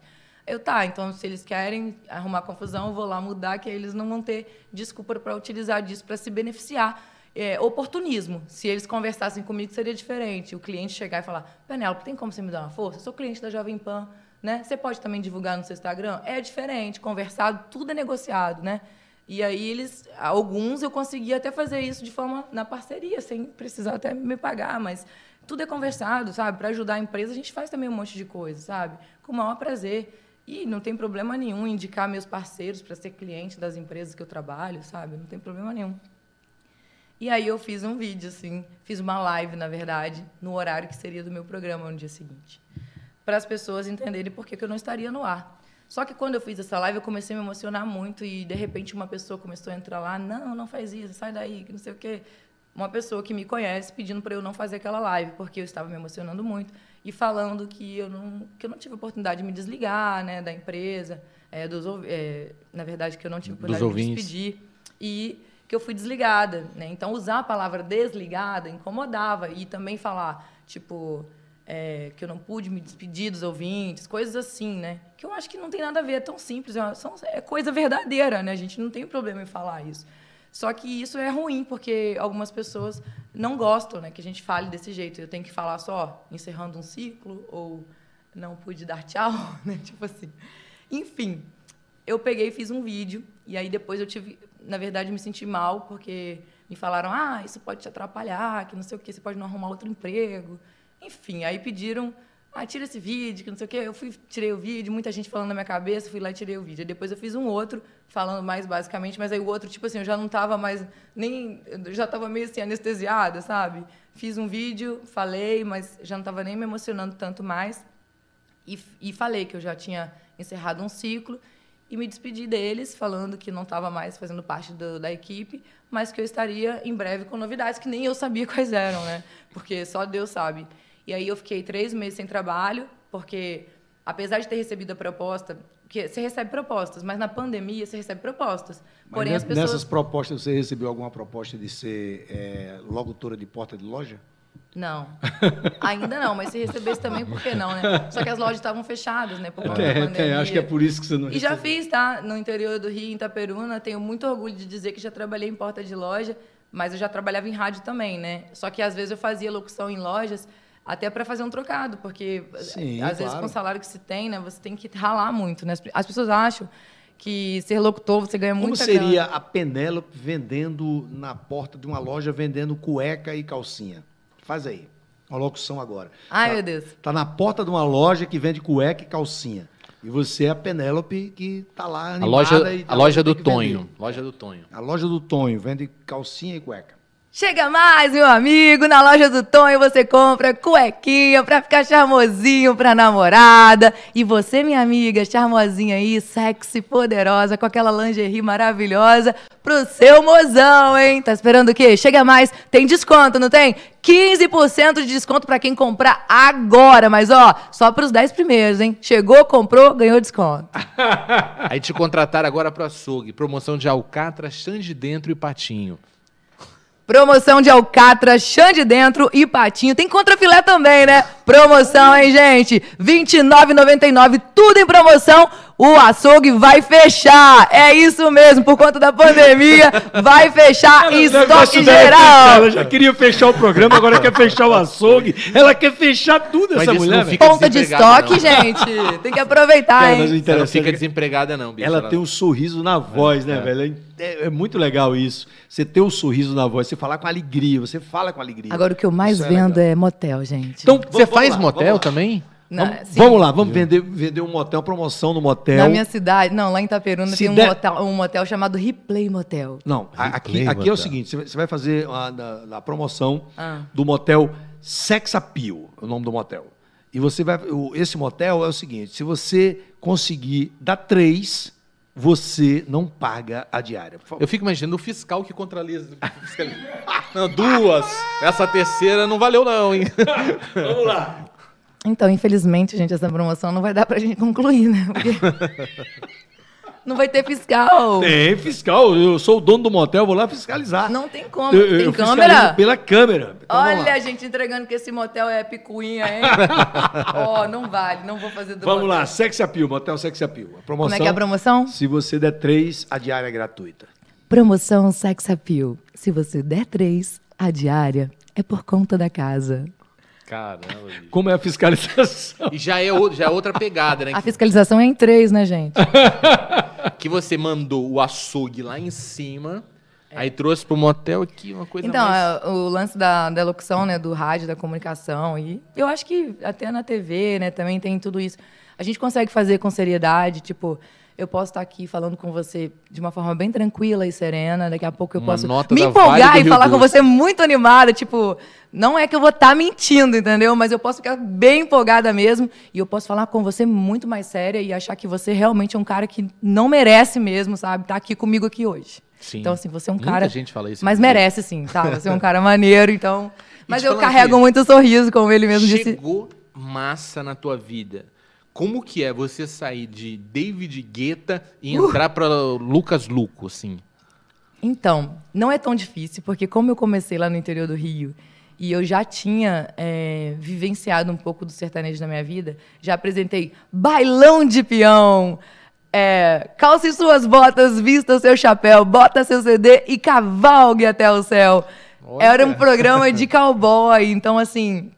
Eu, tá, então se eles querem arrumar confusão, eu vou lá mudar, que aí eles não vão ter desculpa para utilizar disso para se beneficiar. É, oportunismo. Se eles conversassem comigo, seria diferente. O cliente chegar e falar: Penélope, tem como você me dar uma força? Eu sou cliente da Jovem Pan. Né? Você pode também divulgar no seu Instagram? É diferente, conversado, tudo é negociado, né? E aí eles, alguns eu consegui até fazer isso de forma na parceria, sem precisar até me pagar, mas tudo é conversado, sabe? Para ajudar a empresa, a gente faz também um monte de coisa, sabe? Com o maior prazer. E não tem problema nenhum indicar meus parceiros para ser cliente das empresas que eu trabalho, sabe? Não tem problema nenhum. E aí eu fiz um vídeo, assim, fiz uma live, na verdade, no horário que seria do meu programa no dia seguinte, para as pessoas entenderem por que, que eu não estaria no ar. Só que quando eu fiz essa live, eu comecei a me emocionar muito e, de repente, uma pessoa começou a entrar lá, não, não faz isso, sai daí, que não sei o quê. Uma pessoa que me conhece pedindo para eu não fazer aquela live, porque eu estava me emocionando muito e falando que eu não, que eu não tive oportunidade de me desligar né, da empresa, é, dos, é, na verdade, que eu não tive oportunidade de me despedir. E que eu fui desligada. Né? Então, usar a palavra desligada incomodava. E também falar, tipo, é, que eu não pude me despedir dos ouvintes, coisas assim, né? Que eu acho que não tem nada a ver, é tão simples, é, são, é coisa verdadeira, né? A gente não tem problema em falar isso. Só que isso é ruim, porque algumas pessoas não gostam né, que a gente fale desse jeito. Eu tenho que falar só encerrando um ciclo ou não pude dar tchau, né? Tipo assim. Enfim, eu peguei e fiz um vídeo e aí depois eu tive, na verdade, me senti mal porque me falaram: "Ah, isso pode te atrapalhar, que não sei o que, você pode não arrumar outro emprego". Enfim, aí pediram ah, tira esse vídeo, que não sei o quê. Eu fui, tirei o vídeo, muita gente falando na minha cabeça, fui lá e tirei o vídeo. depois eu fiz um outro, falando mais basicamente, mas aí o outro, tipo assim, eu já não estava mais, nem, já estava meio assim, anestesiada, sabe? Fiz um vídeo, falei, mas já não estava nem me emocionando tanto mais. E, e falei que eu já tinha encerrado um ciclo e me despedi deles, falando que não estava mais fazendo parte do, da equipe, mas que eu estaria em breve com novidades que nem eu sabia quais eram, né? Porque só Deus sabe. E aí eu fiquei três meses sem trabalho, porque apesar de ter recebido a proposta, que você recebe propostas, mas na pandemia você recebe propostas. Porém, mas as pessoas... nessas propostas você recebeu alguma proposta de ser é, locutora de porta de loja? Não, ainda não, mas se recebesse também, por que não, né? Só que as lojas estavam fechadas, né? Por conta é, da pandemia. É, acho que é por isso que você não E já fiz, tá? No interior do Rio, em Itaperuna, tenho muito orgulho de dizer que já trabalhei em porta de loja, mas eu já trabalhava em rádio também, né? Só que às vezes eu fazia locução em lojas até para fazer um trocado, porque Sim, às claro. vezes com o salário que se tem, né, você tem que ralar muito, né? As pessoas acham que ser locutor você ganha muito. Como seria grana. a Penélope vendendo na porta de uma loja vendendo cueca e calcinha? Faz aí. Uma locução agora. Ai, tá, meu Deus. Tá na porta de uma loja que vende cueca e calcinha. E você é a Penélope que tá lá animada. A loja, a loja do Tonho. Loja do Tonho. A loja do Tonho vende calcinha e cueca. Chega mais, meu amigo, na loja do Tonho você compra cuequinha pra ficar charmosinho pra namorada. E você, minha amiga, charmosinha aí, sexy, poderosa, com aquela lingerie maravilhosa pro seu mozão, hein? Tá esperando o quê? Chega mais, tem desconto, não tem? 15% de desconto pra quem comprar agora, mas ó, só pros 10 primeiros, hein? Chegou, comprou, ganhou desconto. Aí te contrataram agora pro açougue. Promoção de alcatra, chã de dentro e patinho. Promoção de alcatra, chã de dentro e patinho. Tem contrafilé também, né? Promoção, hein, gente? R$ 29,99, tudo em promoção. O açougue vai fechar. É isso mesmo, por conta da pandemia, vai fechar em estoque geral. Ela já queria fechar o programa, agora quer fechar o açougue. Ela quer fechar tudo, Mas essa isso mulher. fica Ponta de estoque, não. gente. Tem que aproveitar, Cara, hein? Você não fica é que desempregada, não, bicho. Ela tem um sorriso na voz, né, velho? É, é muito legal isso. Você ter o sorriso na voz, você falar com alegria, você fala com alegria. Agora, o que eu mais Isso é vendo é motel, gente. Então, Você faz lá, motel também? Não, Vamos, sim. vamos lá, vamos vender, vender um motel, promoção no motel. Na minha cidade, não, lá em Itaperuna Se tem um, der- motel, um motel chamado Replay Motel. Não, a- aqui, Replay aqui é o motel. seguinte: você vai- fazer a, na, na promoção Ah. do motel Sex Appeal, é o nome do motel. E você vai. o- esse motel é o seguinte: se você conseguir dar três, você não paga a diária. Eu fico imaginando o fiscal que contraliza. Não, duas. Essa terceira não valeu, não, hein? Vamos lá. Então, infelizmente, gente, essa promoção não vai dar pra gente concluir, né? Porque não vai ter fiscal. Tem fiscal, eu sou o dono do motel, vou lá fiscalizar. Não tem como. Eu- eu tem fiscalizo câmera? Pela câmera. Então, Olha a gente entregando que esse motel é picuinha, hein? Ó, não vale, não vou fazer do Vamos motel. lá, Sex Appeal, motel Sex Appeal. A promoção, Como é que é a promoção? Se você der três, a diária é gratuita. Promoção Sex Appeal. Se você der três, a diária é por conta da casa. Caramba, bicho. Como é a fiscalização? E já é, o- já é outra pegada, né? A fiscalização é em três, né, gente? Que você mandou o açougue lá em cima, aí trouxe pro motel aqui uma coisa Então, mais... é, o lance da, da locução, né, do rádio, da comunicação, e eu acho que até na TV, né, também tem tudo isso. A gente consegue fazer com seriedade, tipo, eu posso estar aqui falando com você de uma forma bem tranquila e serena, daqui a pouco eu Uma posso me empolgar Vale e falar com você muito animada, tipo, não é que eu vou estar mentindo, entendeu? Mas eu posso ficar bem empolgada mesmo e eu posso falar com você muito mais séria e achar que você realmente é um cara que não merece mesmo, sabe, estar aqui comigo aqui hoje. Sim. Então, assim, você é um Muita cara. gente fala isso, Mas inclusive. merece, sim, tá? Você é um cara maneiro, então. Mas eu carrego aqui, muito sorriso, como ele mesmo disse. Chegou massa na tua vida. Como que é você sair de David Guetta e Uh! entrar pra Lucas Luco, assim? Então, não é tão difícil, porque como eu comecei lá no interior do Rio e eu já tinha é, vivenciado um pouco do sertanejo na minha vida, já apresentei bailão de peão, é, calce suas botas, vista seu chapéu, bota seu CD e cavalgue até o céu. Olha. Era um programa de cowboy, então assim,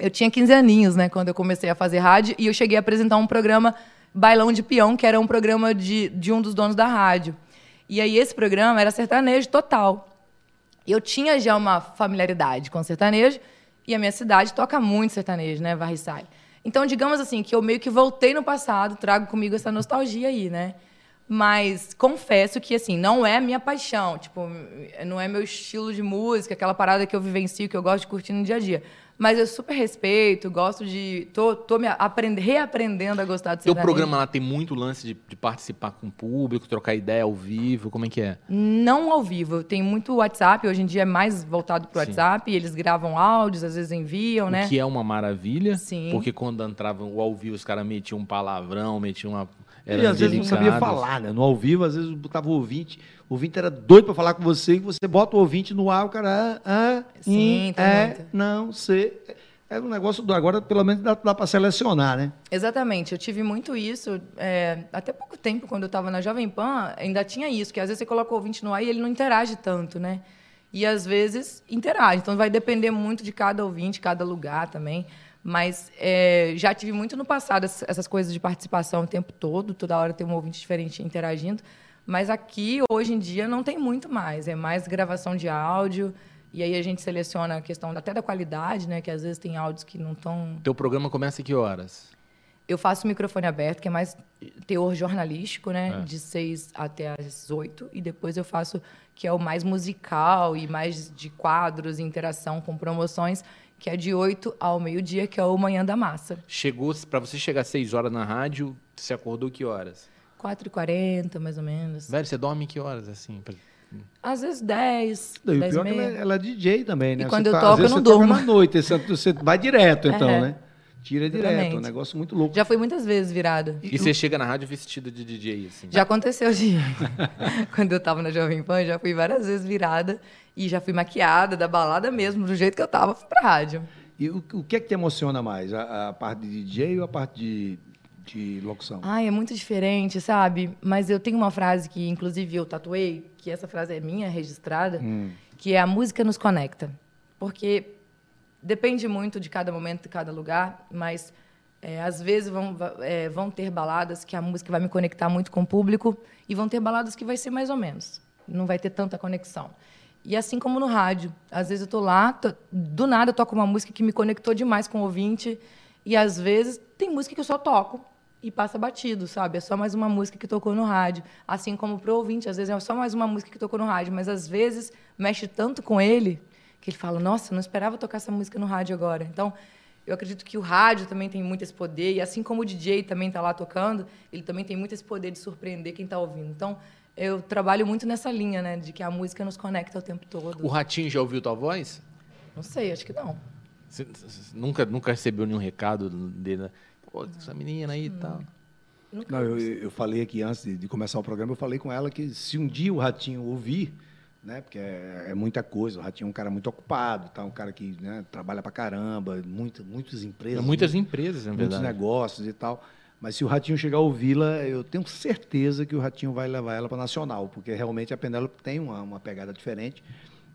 eu tinha 15 aninhos, né, quando eu comecei a fazer rádio, e eu cheguei a apresentar um programa Bailão de Peão, que era um programa de, de um dos donos da rádio. E aí esse programa era sertanejo total. Eu tinha já uma familiaridade com sertanejo, e a minha cidade toca muito sertanejo, né, varre sai. Então, digamos assim, que eu meio que voltei no passado, trago comigo essa nostalgia aí, né? Mas confesso que, assim, não é minha paixão. Tipo, não é meu estilo de música, aquela parada que eu vivencio, que eu gosto de curtir no dia a dia. Mas eu super respeito, gosto de... Tô, tô me aprend, reaprendendo a gostar de Teu sertanejo. programa lá tem muito lance de, de participar com o público, trocar ideia ao vivo, como é que é? Não ao vivo. Tem muito WhatsApp, hoje em dia é mais voltado para o Sim. WhatsApp. Eles gravam áudios, às vezes enviam, né? O que é uma maravilha, Sim. porque quando entrava o ao vivo os caras metiam um palavrão, metiam uma... E Eram às vezes não sabia falar, né? No ao vivo, às vezes botava o ouvinte, o ouvinte era doido pra falar com você, e você bota o ouvinte no ar, o cara, ah, ah Sim, hum, tem é, muito. não, sei. É um negócio do agora, pelo menos dá, dá para selecionar, né? Exatamente, eu tive muito isso. é, até pouco tempo, quando eu estava na Jovem Pan, ainda tinha isso, que às vezes você coloca o ouvinte no ar e ele não interage tanto, né? E às vezes interage. Então vai depender muito de cada ouvinte, cada lugar também. Mas é, já tive muito no passado ess- essas coisas de participação o tempo todo, toda hora tem um ouvinte diferente interagindo. Mas aqui, hoje em dia, não tem muito mais. É mais gravação de áudio. E aí a gente seleciona a questão até da qualidade, né? Que às vezes tem áudios que não estão Teu programa começa a que horas? eu faço microfone aberto, que é mais teor jornalístico, né? É. De seis até às oito. E depois eu faço que é o mais musical e mais de quadros, interação com promoções, que é de oito ao meio-dia, que é o Manhã da Massa. Chegou, pra você chegar às 6 horas na rádio, você acordou que horas? 4h40, mais ou menos. Velho, você dorme que horas, assim? Pra- Às vezes 10, Não, e o 10 pior e é que ela, meia. ela é DJ também, né? E quando Você eu tá- toco, eu não você toca durmo. na noite, você, você vai direto, então, É. né? Tira direto, Exatamente. um negócio muito louco. Já fui muitas vezes virada. E você chega na rádio vestido de DJ, assim? Já aconteceu de. Quando eu tava na Jovem Pan, já fui várias vezes virada e já fui maquiada da balada mesmo, do jeito que eu tava, fui pra rádio. E o, o que é que te emociona mais? A, a parte de DJ ou a parte de, de locução? Ai, é muito diferente, sabe? Mas eu tenho uma frase que, inclusive, eu tatuei, que essa frase é minha, registrada, que é a música nos conecta. Porque depende muito de cada momento, de cada lugar, mas é, às vezes vão, é, vão ter baladas que a música vai me conectar muito com o público e vão ter baladas que vai ser mais ou menos. Não vai ter tanta conexão. E assim como no rádio. Às vezes eu tô lá, tô- do nada eu toco uma música que me conectou demais com o ouvinte e às vezes tem música que eu só toco e passa batido, sabe? É só mais uma música que tocou no rádio. Assim como pro ouvinte, às vezes é só mais uma música que tocou no rádio, mas às vezes mexe tanto com ele que ele fala: "Nossa, não esperava tocar essa música no rádio agora". Então, eu acredito que o rádio também tem muito esse poder, e assim como o DJ também está lá tocando, ele também tem muito esse poder de surpreender quem está ouvindo. Então, eu trabalho muito nessa linha, né, de que a música nos conecta o tempo todo. O Ratinho já ouviu tua voz? Não sei, acho que não. Você, você nunca, nunca recebeu nenhum recado dele? né? Pô, essa menina aí e tal. Nunca Não, eu, eu falei aqui antes de, de começar o programa, eu falei com ela que se um dia o Ratinho ouvir, né, porque é, é muita coisa, o Ratinho é um cara muito ocupado, tá, um cara que né, trabalha pra caramba, muita, muitas empresas, Muitas muitos, empresas, na muitos verdade. negócios e tal. Mas se o Ratinho chegar a ouvi-la, eu tenho certeza que o Ratinho vai levar ela para Nacional, porque realmente a Penélope tem uma, uma pegada diferente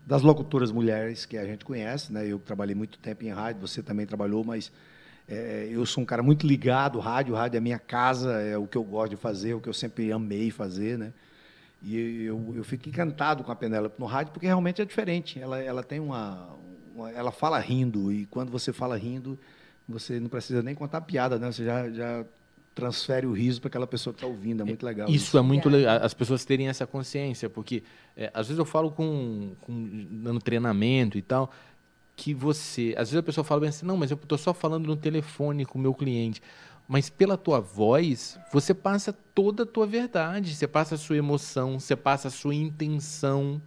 das locutoras mulheres que a gente conhece, né? Eu trabalhei muito tempo em rádio, você também trabalhou, mas é, eu sou um cara muito ligado ao rádio, rádio é minha casa, é o que eu gosto de fazer, o que eu sempre amei fazer, né? E eu, eu fico encantado com a Penélope no rádio, porque realmente é diferente. Ela, ela tem uma, uma- Ela fala rindo, e quando você fala rindo, você não precisa nem contar piada, né? Você já, já transfere o riso para aquela pessoa que está ouvindo, é muito legal. Isso é muito legal, as pessoas terem essa consciência, porque é, às vezes eu falo com, com dando treinamento e tal, que você, às vezes a pessoa fala bem assim, não, mas eu tô só falando no telefone com o meu cliente. Mas pela tua voz, você passa toda a tua verdade, você passa a sua emoção, você passa a sua intenção,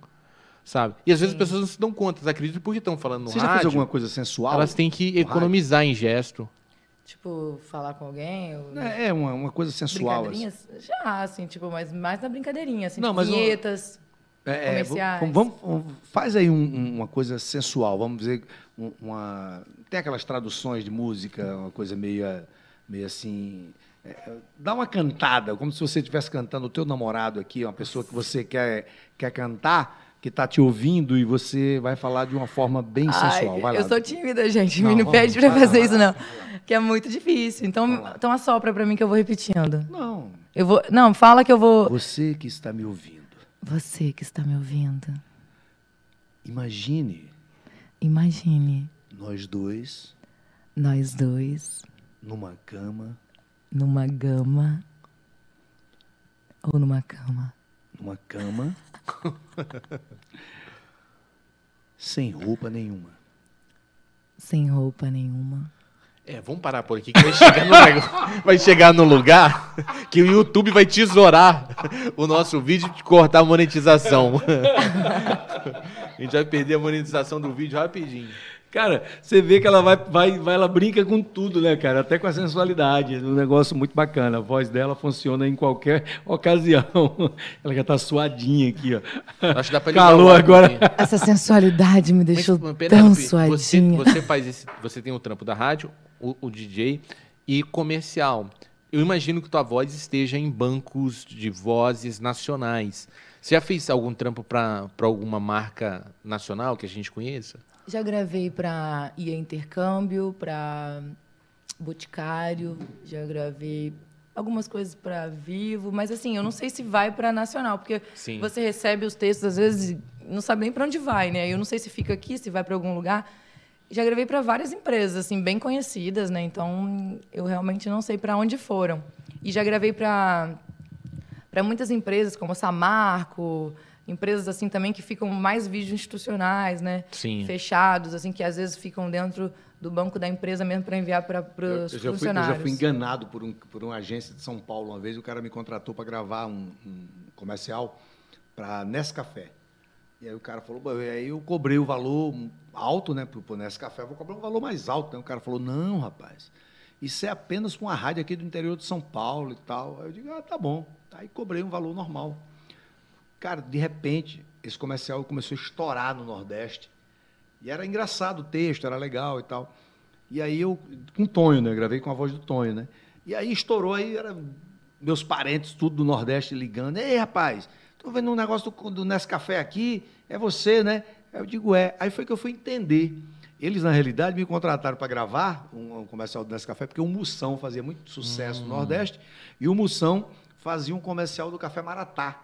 sabe? E às vezes as pessoas não se dão conta, elas acreditam porque estão falando no Você já rádio, fez alguma coisa sensual? elas têm que no rádio? economizar em gesto. Tipo, falar com alguém, ou... É, é uma, uma coisa sensual. assim. brincadeirinhas? Já, assim, tipo, mas mais na brincadeirinha, assim, Não, tipo, mas vinhetas. É, é, comerciais. vamos, vamos- vamos- faz aí um- um- uma coisa sensual, vamos dizer, um- uma, tem aquelas traduções de música, uma coisa meio, meio assim, é, é, dá uma cantada, como se você estivesse cantando o teu namorado aqui, uma pessoa que você quer, quer cantar, que está te ouvindo e você vai falar de uma forma bem Ai, sensual. Vai lá. eu sou tímida, gente. Não, me não pede lá, fazer isso, não. Que é muito difícil. Então, então assopra pra mim que eu vou repetindo. Não, Eu vou. Não, fala que eu vou. você que está me ouvindo, Você que está me ouvindo, imagine imagine nós dois nós dois numa cama, numa gama ou numa cama. numa cama, sem roupa nenhuma. Sem roupa nenhuma. É, vamos parar por aqui que vai chegar no, vai chegar no lugar que o YouTube vai tesourar o nosso vídeo e cortar a monetização. A gente vai perder a monetização do vídeo rapidinho. Cara, você vê que ela vai, vai, vai, ela brinca com tudo, né, cara? Até com a sensualidade. É um negócio muito bacana. A voz dela funciona em qualquer ocasião. Ela já tá suadinha aqui, ó. Acho que dá pra Calor agora. Essa sensualidade me deixou Mas, tão Penélope, você, suadinha. você faz esse, você tem o trampo da rádio, o, o DJ e comercial. Eu imagino que tua voz esteja em bancos de vozes nacionais. Você já fez algum trampo para alguma marca nacional que a gente conheça? Já gravei pra IA Intercâmbio, pra Boticário, já gravei algumas coisas pra Vivo, mas assim, eu não sei se vai pra Nacional, porque Sim. você recebe os textos às vezes não sabe nem pra onde vai, né? Eu não sei se fica aqui, se vai pra algum lugar. já gravei para várias empresas, assim, bem conhecidas, né? Então, eu realmente não sei para onde foram. E já gravei para para muitas empresas, como Samarco, empresas assim também que ficam mais vídeos institucionais, né? Sim. Fechados, assim, que às vezes ficam dentro do banco da empresa mesmo para enviar para os eu, já fui, eu funcionários. já fui enganado por, um, por uma agência de São Paulo uma vez. O cara me contratou para gravar um, um comercial para Nescafé. E aí o cara falou, "Bom, aí eu cobrei o valor alto, né? Pro Nescafé, eu vou cobrar um valor mais alto. Né? O cara falou, não, rapaz, isso é apenas com uma rádio aqui do interior de São Paulo e tal. Aí eu digo, ah, tá bom. Aí cobrei um valor normal. Cara, de repente, esse comercial começou a estourar no Nordeste. E era engraçado o texto, era legal e tal. E aí eu, com o Tonho, né? Gravei com a voz do Tonho, né? E aí estourou, aí era meus parentes, tudo do Nordeste ligando. Ei, rapaz, tô vendo um negócio do, do Nescafé aqui, é você, né? Aí eu digo, é. Aí foi que eu fui entender. Eles, na realidade, me contrataram para gravar um, um comercial do Nescafé, porque o Moção fazia muito sucesso no Nordeste, e o Moção fazia um comercial do Café Maratá.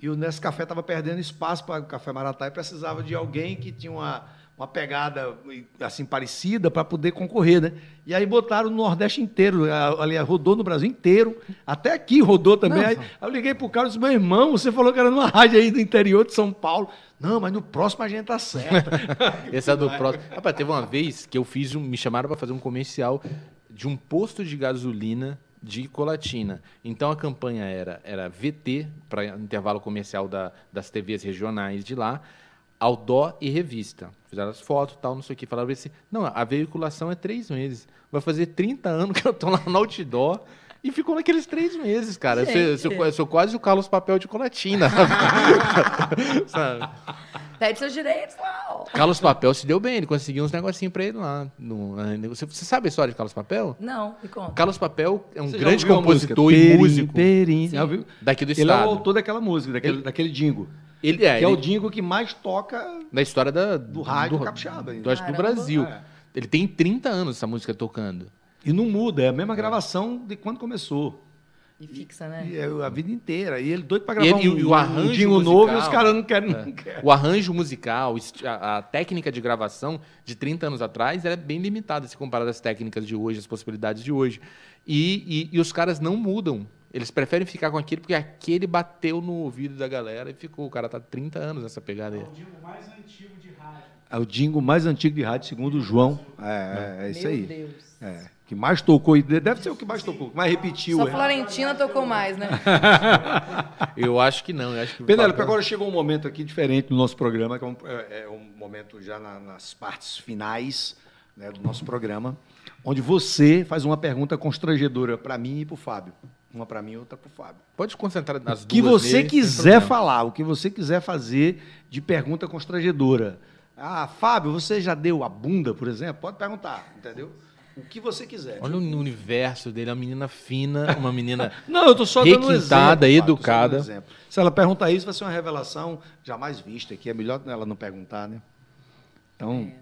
E o Nescafé estava perdendo espaço para o Café Maratá e precisava de alguém que tinha uma, uma pegada assim parecida para poder concorrer, né? E aí botaram no Nordeste inteiro, ali rodou no Brasil inteiro, até aqui rodou também. Aí, aí eu liguei pro cara e disse: "Meu irmão, você falou que era numa rádio aí do interior de São Paulo". Não, mas no próximo a gente tá certo. Esse é do próximo. Rapaz, teve uma vez que eu fiz um. Me chamaram para fazer um comercial de um posto de gasolina de Colatina. Então a campanha era, era VT, para intervalo comercial da- das TVs regionais de lá, Aldó e revista. Fizeram as fotos tal, não sei o que. Falaram assim: não, a veiculação é três meses. Vai fazer 30 anos que eu tô lá no outdoor. E ficou naqueles três meses, cara. Eu sou, eu sou- quase o Carlos Papel de Colatina. Sabe? Pede seus direitos, não. Carlos Papel se deu bem, ele conseguiu uns negocinhos pra ele lá. no- na- você, você sabe a história de Carlos Papel? Não, me conta. Carlos Papel é um Você grande compositor música? e Perim, músico Perim. Já ouviu? daqui do Ele é o estado. autor daquela música, daquele, daquele dingo. Ele é, que é o ele- dingo que mais toca da história da, do rádio capixaba. do, acho que do Caramba. Brasil. É. Ele tem 30 anos essa música tocando. E não muda, é a mesma gravação de quando começou. E fixa, né? E é a vida inteira. E ele doido pra E gravar ele- um, e o arranjo um jingle musical. novo e os caras não querem. Não querem. O arranjo musical, a, a técnica de gravação de 30 anos atrás era bem limitada se comparada às técnicas de hoje, às possibilidades de hoje. E, e- e os caras não mudam. Eles preferem ficar com aquele porque aquele bateu no ouvido da galera e ficou. O cara tá 30 anos nessa pegada aí. o Dingo mais antigo de rádio. É o jingle mais antigo de rádio, segundo o João. É, é, é isso Meu aí. Deus. É, que mais tocou, e deve ser o que mais tocou, que mais repetiu. Só é. Florentina tocou mais, né? Eu acho que não. Eu acho que o Penélope, agora chegou um momento aqui diferente no nosso programa, que é um, é- é um momento já na- nas partes finais né, do nosso programa, onde você faz uma pergunta constrangedora para mim e para o Fábio. Uma para mim e outra para o Fábio. Pode concentrar nas O que duas você vezes, quiser falar, o que você quiser fazer de pergunta constrangedora. Ah, Fábio, você já deu a bunda, por exemplo? Pode perguntar, entendeu? O que você quiser. Olha o universo dele, uma menina fina, uma menina. Não, eu tô só dando um exemplo. Requintada, educada. um exemplo. Se ela perguntar isso, vai ser uma revelação jamais vista, que é melhor ela não perguntar, né? Então,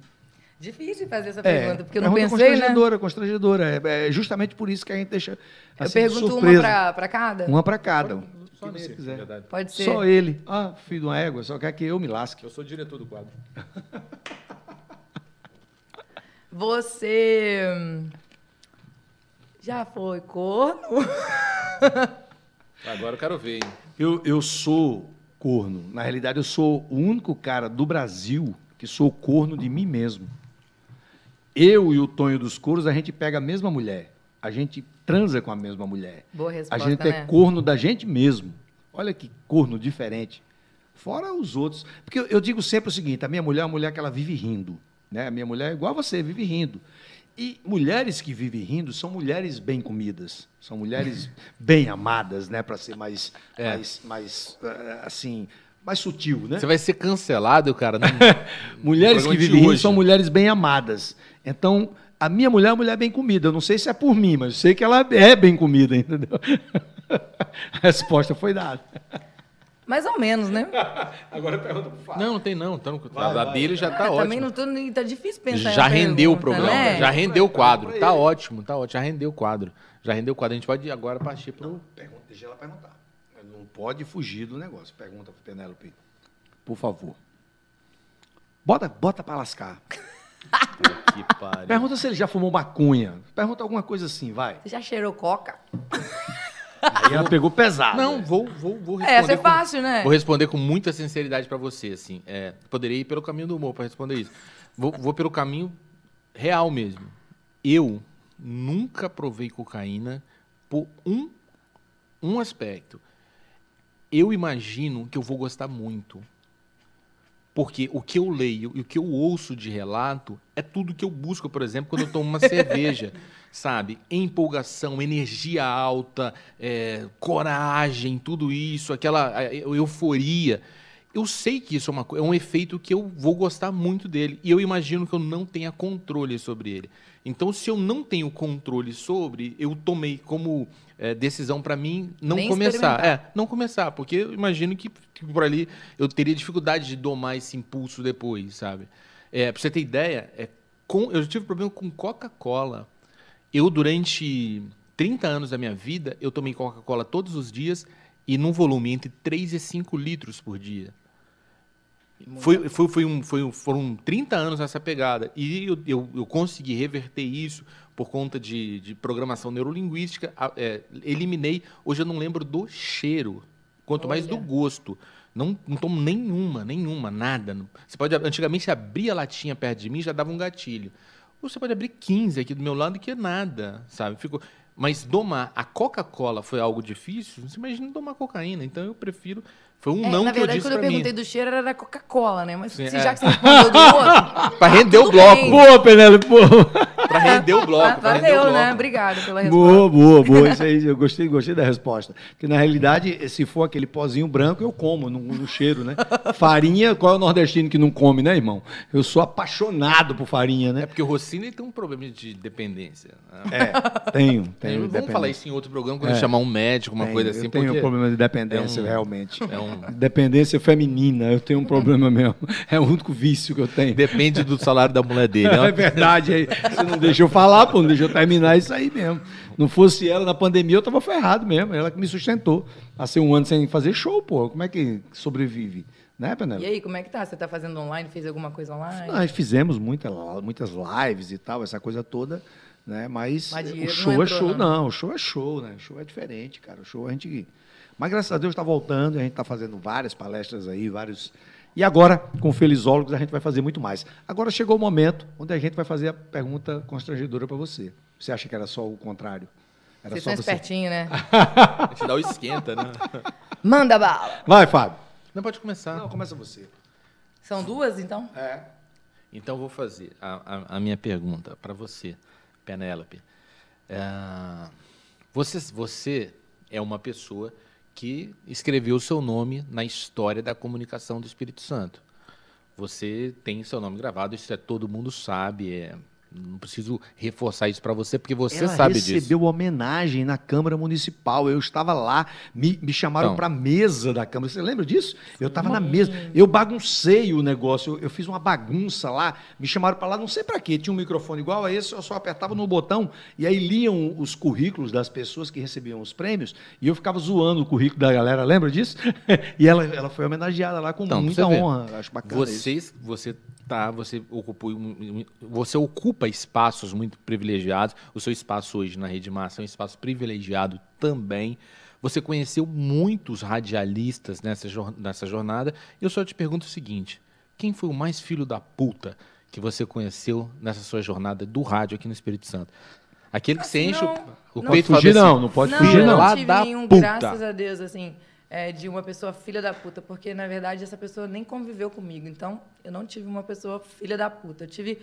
Difícil fazer essa é, pergunta, porque eu não pensei, né? constrangedora, constrangedora. É, é justamente por isso que a gente deixa Eu assim, de pergunto uma surpresa. pra, pra cada? Uma para cada. Só você nele, quiser. verdade. Pode ser. Só ele. Ah, filho de uma égua, só quer que eu me lasque. Eu sou diretor do quadro. Você hum, já foi corno? Agora eu quero ver, hein? Eu, eu sou corno. Na realidade, eu sou o único cara do Brasil que sou corno de mim mesmo. Eu e o Tonho dos Couros, a gente pega a mesma mulher. A gente transa com a mesma mulher. Boa A resposta, gente né? é corno da gente mesmo. Olha que corno diferente. Fora os outros. Porque eu, eu digo sempre o seguinte: a minha mulher é uma mulher que ela vive rindo. Né? A minha mulher é igual a você, vive rindo. E mulheres que vivem rindo são mulheres bem comidas, são mulheres bem amadas, né? Para ser mais, É. mais, mais eh, assim, mais sutil, né? Você vai ser cancelado, cara. Não... Mulheres No que vivem rindo hoje. são mulheres bem amadas. Então, a minha mulher é uma mulher bem comida. Eu não sei se é por mim, mas eu sei que ela é bem comida, entendeu? A resposta foi dada. Mais ou menos, né? Agora pergunta pro Fábio. Não, não tem não. No... Vai, a vai, dele já tá Ah, ótimo. Também não tô, tá difícil pensar Já rendeu o pergunta, programa, né? já rendeu o quadro. pra Tá ótimo, tá ótimo. Já rendeu o quadro. Já rendeu o quadro. A gente pode agora partir pro. Pergunta, deixa ela perguntar. Não pode fugir do negócio. Pergunta pro Penélope. Por favor. Bota, bota para lascar. Que pariu. Pergunta se ele já fumou maconha. Pergunta alguma coisa assim, vai. Você já cheirou coca? Aí ela pegou pesado. Não, vou, vou, vou responder. É, essa é com- fácil, né? Vou responder com muita sinceridade pra você, assim. É, poderia ir pelo caminho do humor pra responder isso. Vou, vou pelo caminho real mesmo. Eu nunca provei cocaína por um, um aspecto. Eu imagino que eu vou gostar muito. Porque o que eu leio e o que eu ouço de relato é tudo que eu busco, por exemplo, quando eu tomo uma cerveja, sabe? Empolgação, energia alta, é, coragem, tudo isso, aquela é, euforia. Eu sei que isso é, uma, é um efeito que eu vou gostar muito dele. E eu imagino que eu não tenha controle sobre ele. Então, se eu não tenho controle sobre, eu tomei como é, decisão para mim não Nem começar. É, não começar, porque eu imagino que, que por ali eu teria dificuldade de domar esse impulso depois, sabe? É, pra você ter ideia, é, com, eu tive problema com Coca-Cola. Eu, durante 30 anos da minha vida, eu tomei Coca-Cola todos os dias e num volume entre 3 e 5 litros por dia. Foi, foi, foi um, foi foram 30 anos nessa pegada. E eu, eu, eu consegui reverter isso por conta de, de programação neurolinguística. é, eliminei. Hoje eu não lembro do cheiro, quanto mais do Olha. gosto. Não, não tomo nenhuma, nenhuma, nada. Você pode, antigamente, abrir a latinha perto de mim já dava um gatilho. Hoje você pode abrir 15 aqui do meu lado que é nada, sabe? Fico, mas domar a Coca-Cola foi algo difícil. Você imagina domar cocaína. Então eu prefiro. Foi um É, não na que eu verdade, disse quando eu mim. perguntei do cheiro, era da Coca-Cola, né? Mas Sim, se, é. já que você respondeu do outro... Pra render o bloco. bem. Boa, Penélope, boa. Pra render o bloco. pra render o Valeu, bloco. né? Obrigada pela resposta. Boa, boa, boa. Isso aí, eu gostei, gostei da resposta. Porque, na realidade, se for aquele pozinho branco, eu como no, no cheiro, né? Farinha, qual é o nordestino que não come, né, irmão? Eu sou apaixonado por farinha, É né? porque o Rossini tem um problema de dependência. né? É, tenho, tenho. Vamos falar isso em outro programa, quando É. eu chamar um médico, uma Tenho, coisa assim. Eu tenho porque um problema de dependência, é um- realmente. É um, Dependência feminina, eu tenho um problema mesmo. É o único vício que eu tenho. depende do salário da mulher dele. É né? verdade, aí você não deixa eu falar, pô, não deixa eu terminar isso aí mesmo. Não fosse ela na pandemia, eu tava ferrado mesmo. Ela que me sustentou. Passei um ano sem fazer show, pô. Como é que sobrevive? Né, E Penélope? aí, como é que tá? Você tá fazendo online? Fez alguma coisa online? Nós fizemos muita, muitas lives e tal, essa coisa toda, né? Mas, Mas o não show é entrou, show, não. não. O show é show, né? O show é diferente, cara. O show a gente. Mas graças a Deus está voltando, a gente está fazendo várias palestras aí, vários. E agora, com Felizólogos, a gente vai fazer muito mais. Agora chegou o momento onde a gente vai fazer a pergunta constrangedora para você. Você acha que era só o contrário? Era Vocês só são você. espertinhos, né? A gente dá o esquenta, né? Manda bala! Vai, Fábio. Não pode começar. Não, começa você. São duas, então? É. Então eu vou fazer a, a- a minha pergunta para você, Penélope. É, você, você é uma pessoa que escreveu o seu nome na história da comunicação do Espírito Santo. Você tem seu nome gravado, isso é todo mundo sabe. é- não preciso reforçar isso para você, porque você Ela sabe recebeu disso. homenagem na Câmara Municipal. Eu estava lá, me, me chamaram Então. para a mesa da Câmara. Você lembra disso? Eu estava na mesa. Eu baguncei o negócio. Eu, eu fiz uma bagunça lá. Me chamaram para lá, não sei para quê. Tinha um microfone igual a esse, eu só apertava no botão e aí liam os currículos das pessoas que recebiam os prêmios e eu ficava zoando o currículo da galera. Lembra disso? e ela, ela foi homenageada lá com Então, muita honra. Acho bacana isso. Você, você tá, você ocupa, um- você ocupa espaços muito privilegiados. O seu espaço hoje na Rede Massa é um espaço privilegiado também. Você conheceu muitos radialistas nessa, nessa jornada. Eu só te pergunto o seguinte: quem foi o mais filho da puta que você conheceu nessa sua jornada do rádio aqui no Espírito Santo? Aquele que você Assim, enche o- não- o, não peito e Fugir assim, não, não pode não, fugir eu não. não tive nenhum, puta. graças a Deus, assim, é, de uma pessoa filha da puta, porque, na verdade, essa pessoa nem conviveu comigo. Então, eu não tive uma pessoa filha da puta. Eu tive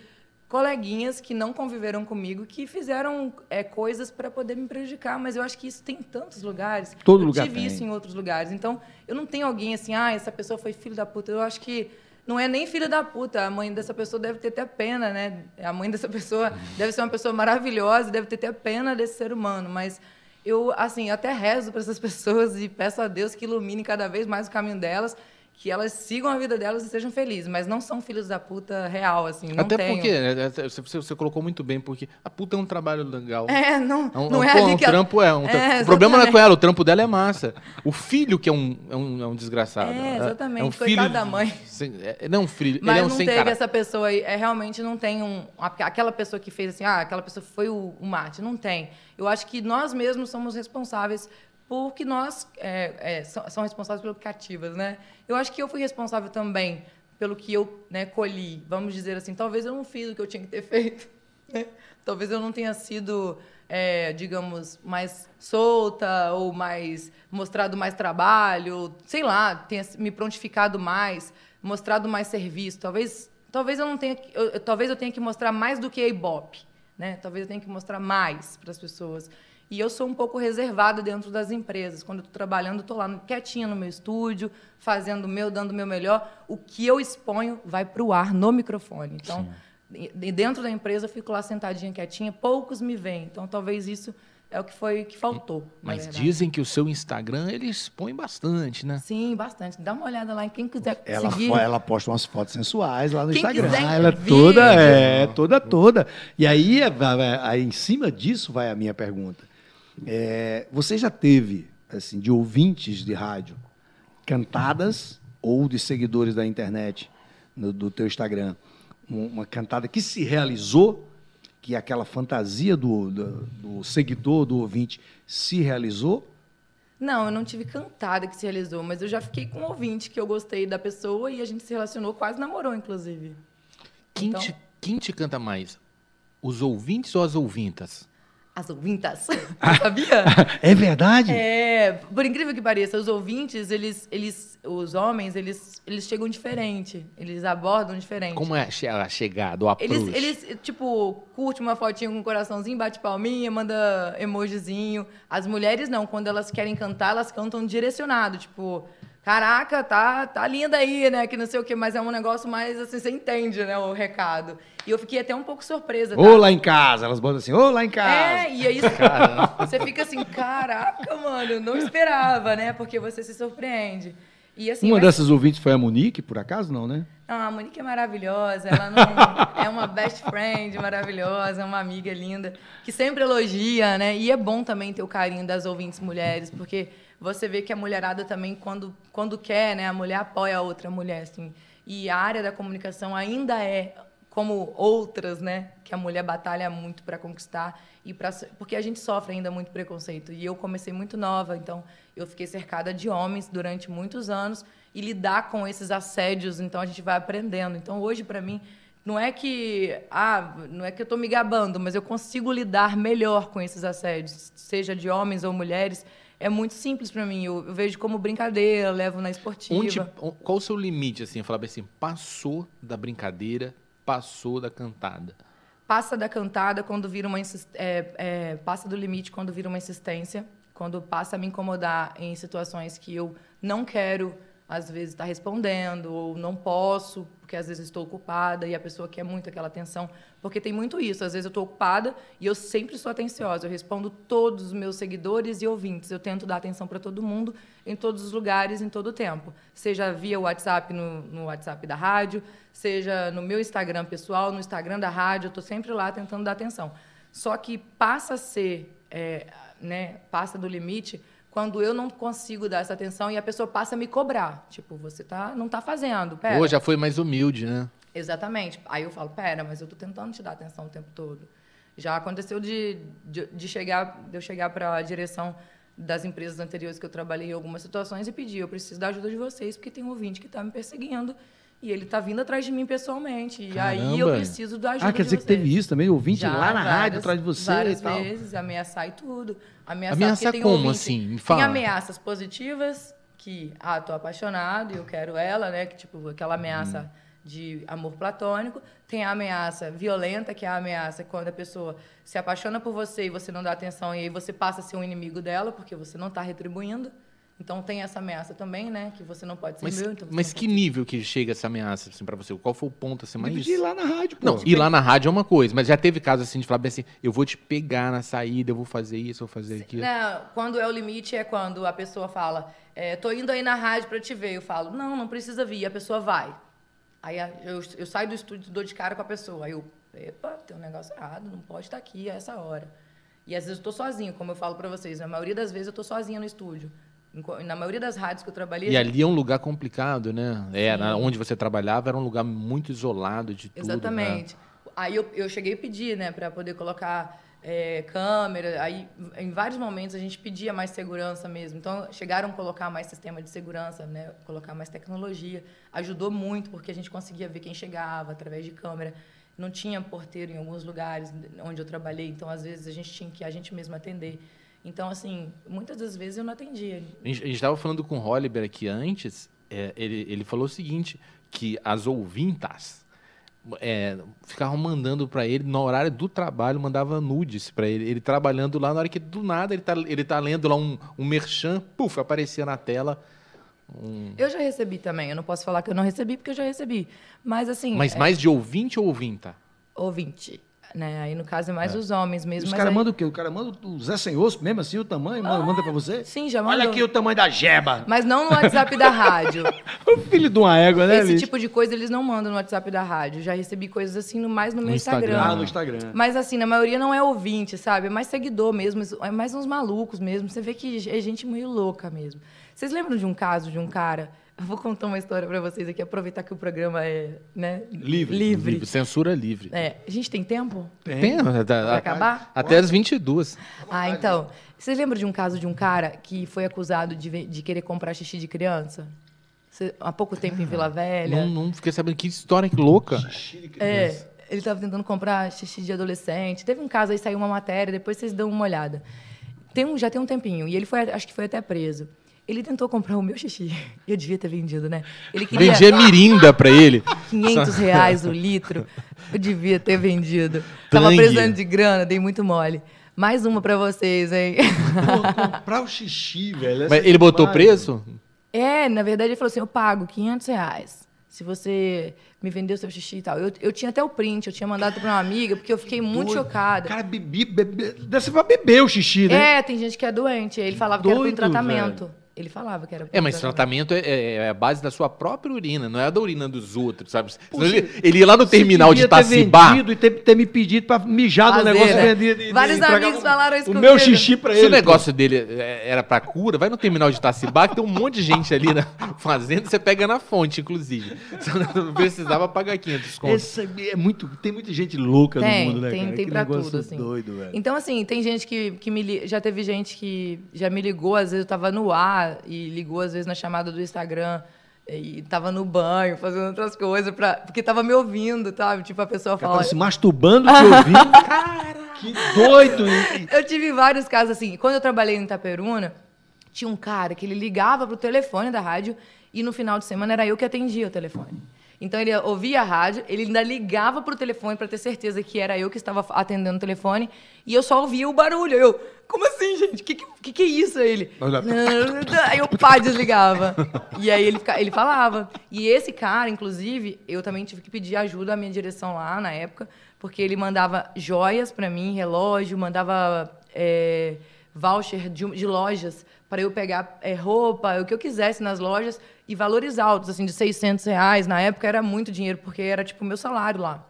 coleguinhas que não conviveram comigo, que fizeram é, coisas para poder me prejudicar, mas eu acho que isso tem em tantos lugares. Todo eu lugar tive tem. isso em outros lugares. Então, eu não tenho alguém assim, ah, essa pessoa foi filho da puta. Eu acho que não é nem filho da puta. A mãe dessa pessoa deve ter até pena, né? A mãe dessa pessoa deve ser uma pessoa maravilhosa, deve ter até pena desse ser humano. Mas eu, assim, até rezo para essas pessoas e peço a Deus que ilumine cada vez mais o caminho delas que elas sigam a vida delas e sejam felizes, mas não são filhos da puta real, assim. Não Até tenho. porque, né, você, você colocou muito bem, porque a puta é um trabalho legal. É, não, É um, não é é, um, pô, ali um que ela- trampo é. Um tra- É, o problema não é com ela, o trampo dela é massa. O filho que é um, é um, é um desgraçado. É, exatamente, É um coitado filho da mãe. sem- é, não, um filho, Mas ele é um não sem teve cara. essa pessoa aí. É, realmente não tem um. Aquela pessoa que fez assim, ah, aquela pessoa foi o, o Marte. Não tem. Eu acho que nós mesmos somos responsáveis porque nós é, é, são, responsáveis pelo cativas, né? Eu acho que eu fui responsável também pelo que eu né, colhi. Vamos dizer assim, talvez eu não fiz o que eu tinha que ter feito. né? Talvez eu não tenha sido, é, digamos, mais solta ou mais mostrado mais trabalho, sei lá, tenha me prontificado mais, mostrado mais serviço. Talvez, talvez eu não tenha, que- eu- talvez eu tenha que mostrar mais do que a Ibope, né? Talvez eu tenha que mostrar mais para as pessoas. E eu sou um pouco reservada dentro das empresas. Quando eu estou trabalhando, estou lá no- quietinha no meu estúdio, fazendo o meu, dando o meu melhor. O que eu exponho vai para o ar no microfone. Então, e- e dentro da empresa, eu fico lá sentadinha, quietinha. Poucos me veem. Então, talvez isso é o que foi que faltou. Mas dizem que o seu Instagram ele expõe bastante, né? Sim, bastante. Dá uma olhada lá em quem quiser Ela, seguir. ela posta umas fotos sensuais lá no Quem Instagram. quiser ela é toda, é, toda, toda. E aí, é, aí, em cima disso vai a minha pergunta. É, você já teve, assim, de ouvintes de rádio, cantadas ou de seguidores da internet no- do teu Instagram, um- uma cantada que se realizou, que aquela fantasia do, do, do seguidor, do ouvinte, se realizou? Não, eu não tive cantada que se realizou, mas eu já fiquei com um ouvinte que eu gostei da pessoa e a gente se relacionou, quase namorou, inclusive. Quem, Então- te, quem te canta mais? Os ouvintes ou as ouvintas? As ouvintas. Sabia? É verdade? É, por incrível que pareça, os ouvintes, eles, eles, os homens, eles, eles chegam diferente, eles abordam diferente. Como é a che- a chegada, o approach? Eles, eles, tipo, curte uma fotinha com um coraçãozinho, bate palminha, manda emojizinho. As mulheres não, quando elas querem cantar, elas cantam direcionado, tipo, caraca, tá, tá linda aí, né, que não sei o quê, mas é um negócio mais, assim, você entende, né, o recado. E eu fiquei até um pouco surpresa, tá? Ou lá em casa, elas botam assim, ou lá em casa. É, e aí você fica assim, caraca, mano, não esperava, né, porque você se surpreende. E assim, Uma mas- dessas ouvintes foi a Monique, por acaso, não, né? não, a Monique é maravilhosa, ela não, é uma best friend maravilhosa, é uma amiga linda, que sempre elogia, né? E é bom também ter o carinho das ouvintes mulheres, porque você vê que a mulherada também, quando, quando quer, né? A mulher apoia a outra mulher, assim. E a área da comunicação ainda é como outras, né? Que a mulher batalha muito para conquistar e para porque a gente sofre ainda muito preconceito. E eu comecei muito nova, então eu fiquei cercada de homens durante muitos anos e lidar com esses assédios, então a gente vai aprendendo. Então hoje para mim não é que ah, não é que eu estou me gabando, mas eu consigo lidar melhor com esses assédios, seja de homens ou mulheres. É muito simples para mim. Eu, eu vejo como brincadeira, levo na esportiva. Onde, on- qual o seu limite, assim? Eu falava assim, passou da brincadeira, passou da cantada. passa da cantada quando vira uma é, é, passa do limite quando vira uma insistência, quando passa a me incomodar em situações que eu não quero às vezes estar respondendo ou não posso porque às vezes estou ocupada e a pessoa quer muito aquela atenção porque tem muito isso às vezes eu estou ocupada e eu sempre sou atenciosa eu respondo todos os meus seguidores e ouvintes eu tento dar atenção para todo mundo em todos os lugares em todo o tempo seja via WhatsApp no, no WhatsApp da rádio seja no meu Instagram pessoal no Instagram da rádio eu estou sempre lá tentando dar atenção. Só que passa a ser é, né passa do limite quando eu não consigo dar essa atenção e a pessoa passa a me cobrar. Tipo, você tá, não tá fazendo. Pera. Pô, já foi mais humilde, né? Exatamente. Aí eu falo, pera, mas eu tô tentando te dar atenção o tempo todo. Já aconteceu de, de, de chegar, de eu chegar para a direção das empresas anteriores que eu trabalhei em algumas situações e pedir, eu preciso da ajuda de vocês, porque tem um ouvinte que está me perseguindo e ele está vindo atrás de mim pessoalmente. E aí eu Caramba. preciso da ajuda Ah, quer dizer que teve isso também, ouvinte Já, lá na rádio várias- atrás de você várias e tal. vezes, ameaçar e tudo. Ameaçar, tem como, ouvinte- assim? Me Tem fala. ameaças positivas, que, ah, tô apaixonado e eu quero ela, né? Que, tipo, aquela ameaça Hum. de amor platônico. Tem a ameaça violenta, que é a ameaça quando a pessoa se apaixona por você e você não dá atenção e aí você passa a ser um inimigo dela porque você não está retribuindo. Então tem essa ameaça também, né? Que você não pode ser Mas, meu. Então mas que nível que chega essa ameaça assim, pra você? Qual foi o ponto assim, mais... Dividir lá na rádio, pô. Não, ir lá na rádio é uma coisa, mas já teve caso assim de falar bem assim, eu vou te pegar na saída, eu vou fazer isso, eu vou fazer aquilo. Não, quando é o limite é quando a pessoa fala, é, tô indo aí na rádio pra te ver. Eu falo, não, não precisa vir. E a pessoa vai. Aí eu, eu saio do estúdio, dou de cara com a pessoa. Aí eu, epa, tem um negócio errado, não pode estar aqui a essa hora. E às vezes eu tô sozinho, como eu falo pra vocês. Na maioria das vezes eu tô sozinha no estúdio. Na maioria das rádios que eu trabalhei. E ali é um lugar complicado, né? Era onde você trabalhava, era um lugar muito isolado de tudo. né? Exatamente. Aí eu, eu cheguei a pedir, né, para poder colocar é, câmera. Aí, em vários momentos, a gente pedia mais segurança mesmo. Então, chegaram a colocar mais sistema de segurança, né, colocar mais tecnologia. Ajudou muito, porque a gente conseguia ver quem chegava através de câmera. Não tinha porteiro em alguns lugares onde eu trabalhei, então, às vezes, a gente tinha que a gente mesmo atender. Então, assim, muitas das vezes eu não atendia. A gente estava falando com o Holliber aqui antes, é, ele, ele falou o seguinte, que as ouvintas é, ficavam mandando para ele, no horário do trabalho, mandava nudes para ele. Ele trabalhando lá, na hora que do nada ele tá, ele tá lendo lá um, um merchan, puf, aparecia na tela. um- Eu já recebi também. Eu não posso falar que eu não recebi, porque eu já recebi. Mas, assim... Mas é, mais de ouvinte ou ouvinta? ouvinte. Né? Aí, no caso, é mais os homens mesmo. Os caras aí- mandam o quê? O cara manda o Zé Sem Osso mesmo, assim, o tamanho, manda, manda pra você? Sim, já mandou. Olha aqui o tamanho da jeba. Mas não no WhatsApp da rádio. O filho de uma égua, né, Esse bicho? tipo de coisa eles não mandam no WhatsApp da rádio. Já recebi coisas assim no- mais no meu No Instagram. Instagram. Ah, no Instagram. Mas assim, na maioria não é ouvinte, sabe? É mais seguidor mesmo, é mais uns malucos mesmo. Você vê que é gente meio louca mesmo. Vocês lembram de um caso de um cara? Eu vou contar uma história pra vocês aqui, aproveitar que o programa é, né? Livre. Livre. Censura livre. É, a gente tem tempo? Tem, tá- Pra acabar? Até as 22. Ah, então. Vocês lembram de um caso de um cara que foi acusado de, de querer comprar xixi de criança? Cê- há pouco tempo em Vila Velha. Não, não fiquei sabendo que história que louca. É, ele estava tentando comprar xixi de adolescente. Teve um caso aí, saiu uma matéria, depois vocês dão uma olhada. Tem um, já tem um tempinho, e ele foi, acho que foi até preso. Ele tentou comprar o meu xixi. Eu devia ter vendido, né? Ele queria Vendia mirinda pra ele. 500 reais o litro. Eu devia ter vendido. Tava Tangue. precisando de grana, dei muito mole. Mais uma pra vocês, hein? Pô, comprar o xixi, velho. essa Mas é ele botou demais, preço? É, na verdade ele falou assim, eu pago 500 reais se você me vender o seu xixi e tal. Eu, eu tinha até o print, eu tinha mandado pra uma amiga, porque eu fiquei muito Doido. chocada. Cara bebi, bebe, deve ser pra beber o xixi, né? É, tem gente que é doente. Ele falava que era Doido, por tratamento. Ele falava que era É, mas tratamento. tratamento é, é a base da sua própria urina, não é a da urina dos outros, sabe? Senão ele, ele ia lá no terminal de ter Itacibá. vendido e ter, ter me pedido pra mijar no Fazer, negócio né? de- de- de Vários entregar amigos o- falaram isso O meu xixi pra Se ele. o negócio dele é, era pra cura, vai no terminal de Itacibá, que tem um monte de gente ali na, fazendo, você pega na fonte, inclusive. Você não precisava pagar 500 pô. contos. Esse é muito, tem muita gente louca Tem, no mundo, né, tem, cara? tem Que pra tudo, assim. doido, velho. Então, assim, tem gente que, que me já teve gente que já me ligou, às vezes eu tava no ar e ligou, às vezes, na chamada do Instagram. E tava no banho, fazendo outras coisas, pra, porque tava me ouvindo, sabe? Tipo, a pessoa cara fala. tava se masturbando te ouvindo. que doido. Eu tive vários casos assim. Quando eu trabalhei em Itaperuna, tinha um cara que ele ligava pro telefone da rádio e no final de semana era eu que atendia o telefone. Então ele ouvia a rádio, ele ainda ligava pro telefone para ter certeza que era eu que estava atendendo o telefone e eu só ouvia o barulho. Eu, como assim, gente? O que, que, que é isso? Aí ele. Aí o pai desligava. E aí ele, ele falava. E esse cara, inclusive, eu também tive que pedir ajuda à minha direção lá na época, porque ele mandava joias para mim, relógio, mandava é, voucher de, de lojas para eu pegar é, roupa, o que eu quisesse nas lojas, e valores altos, assim, de 600 reais. Na época era muito dinheiro, porque era tipo o meu salário lá.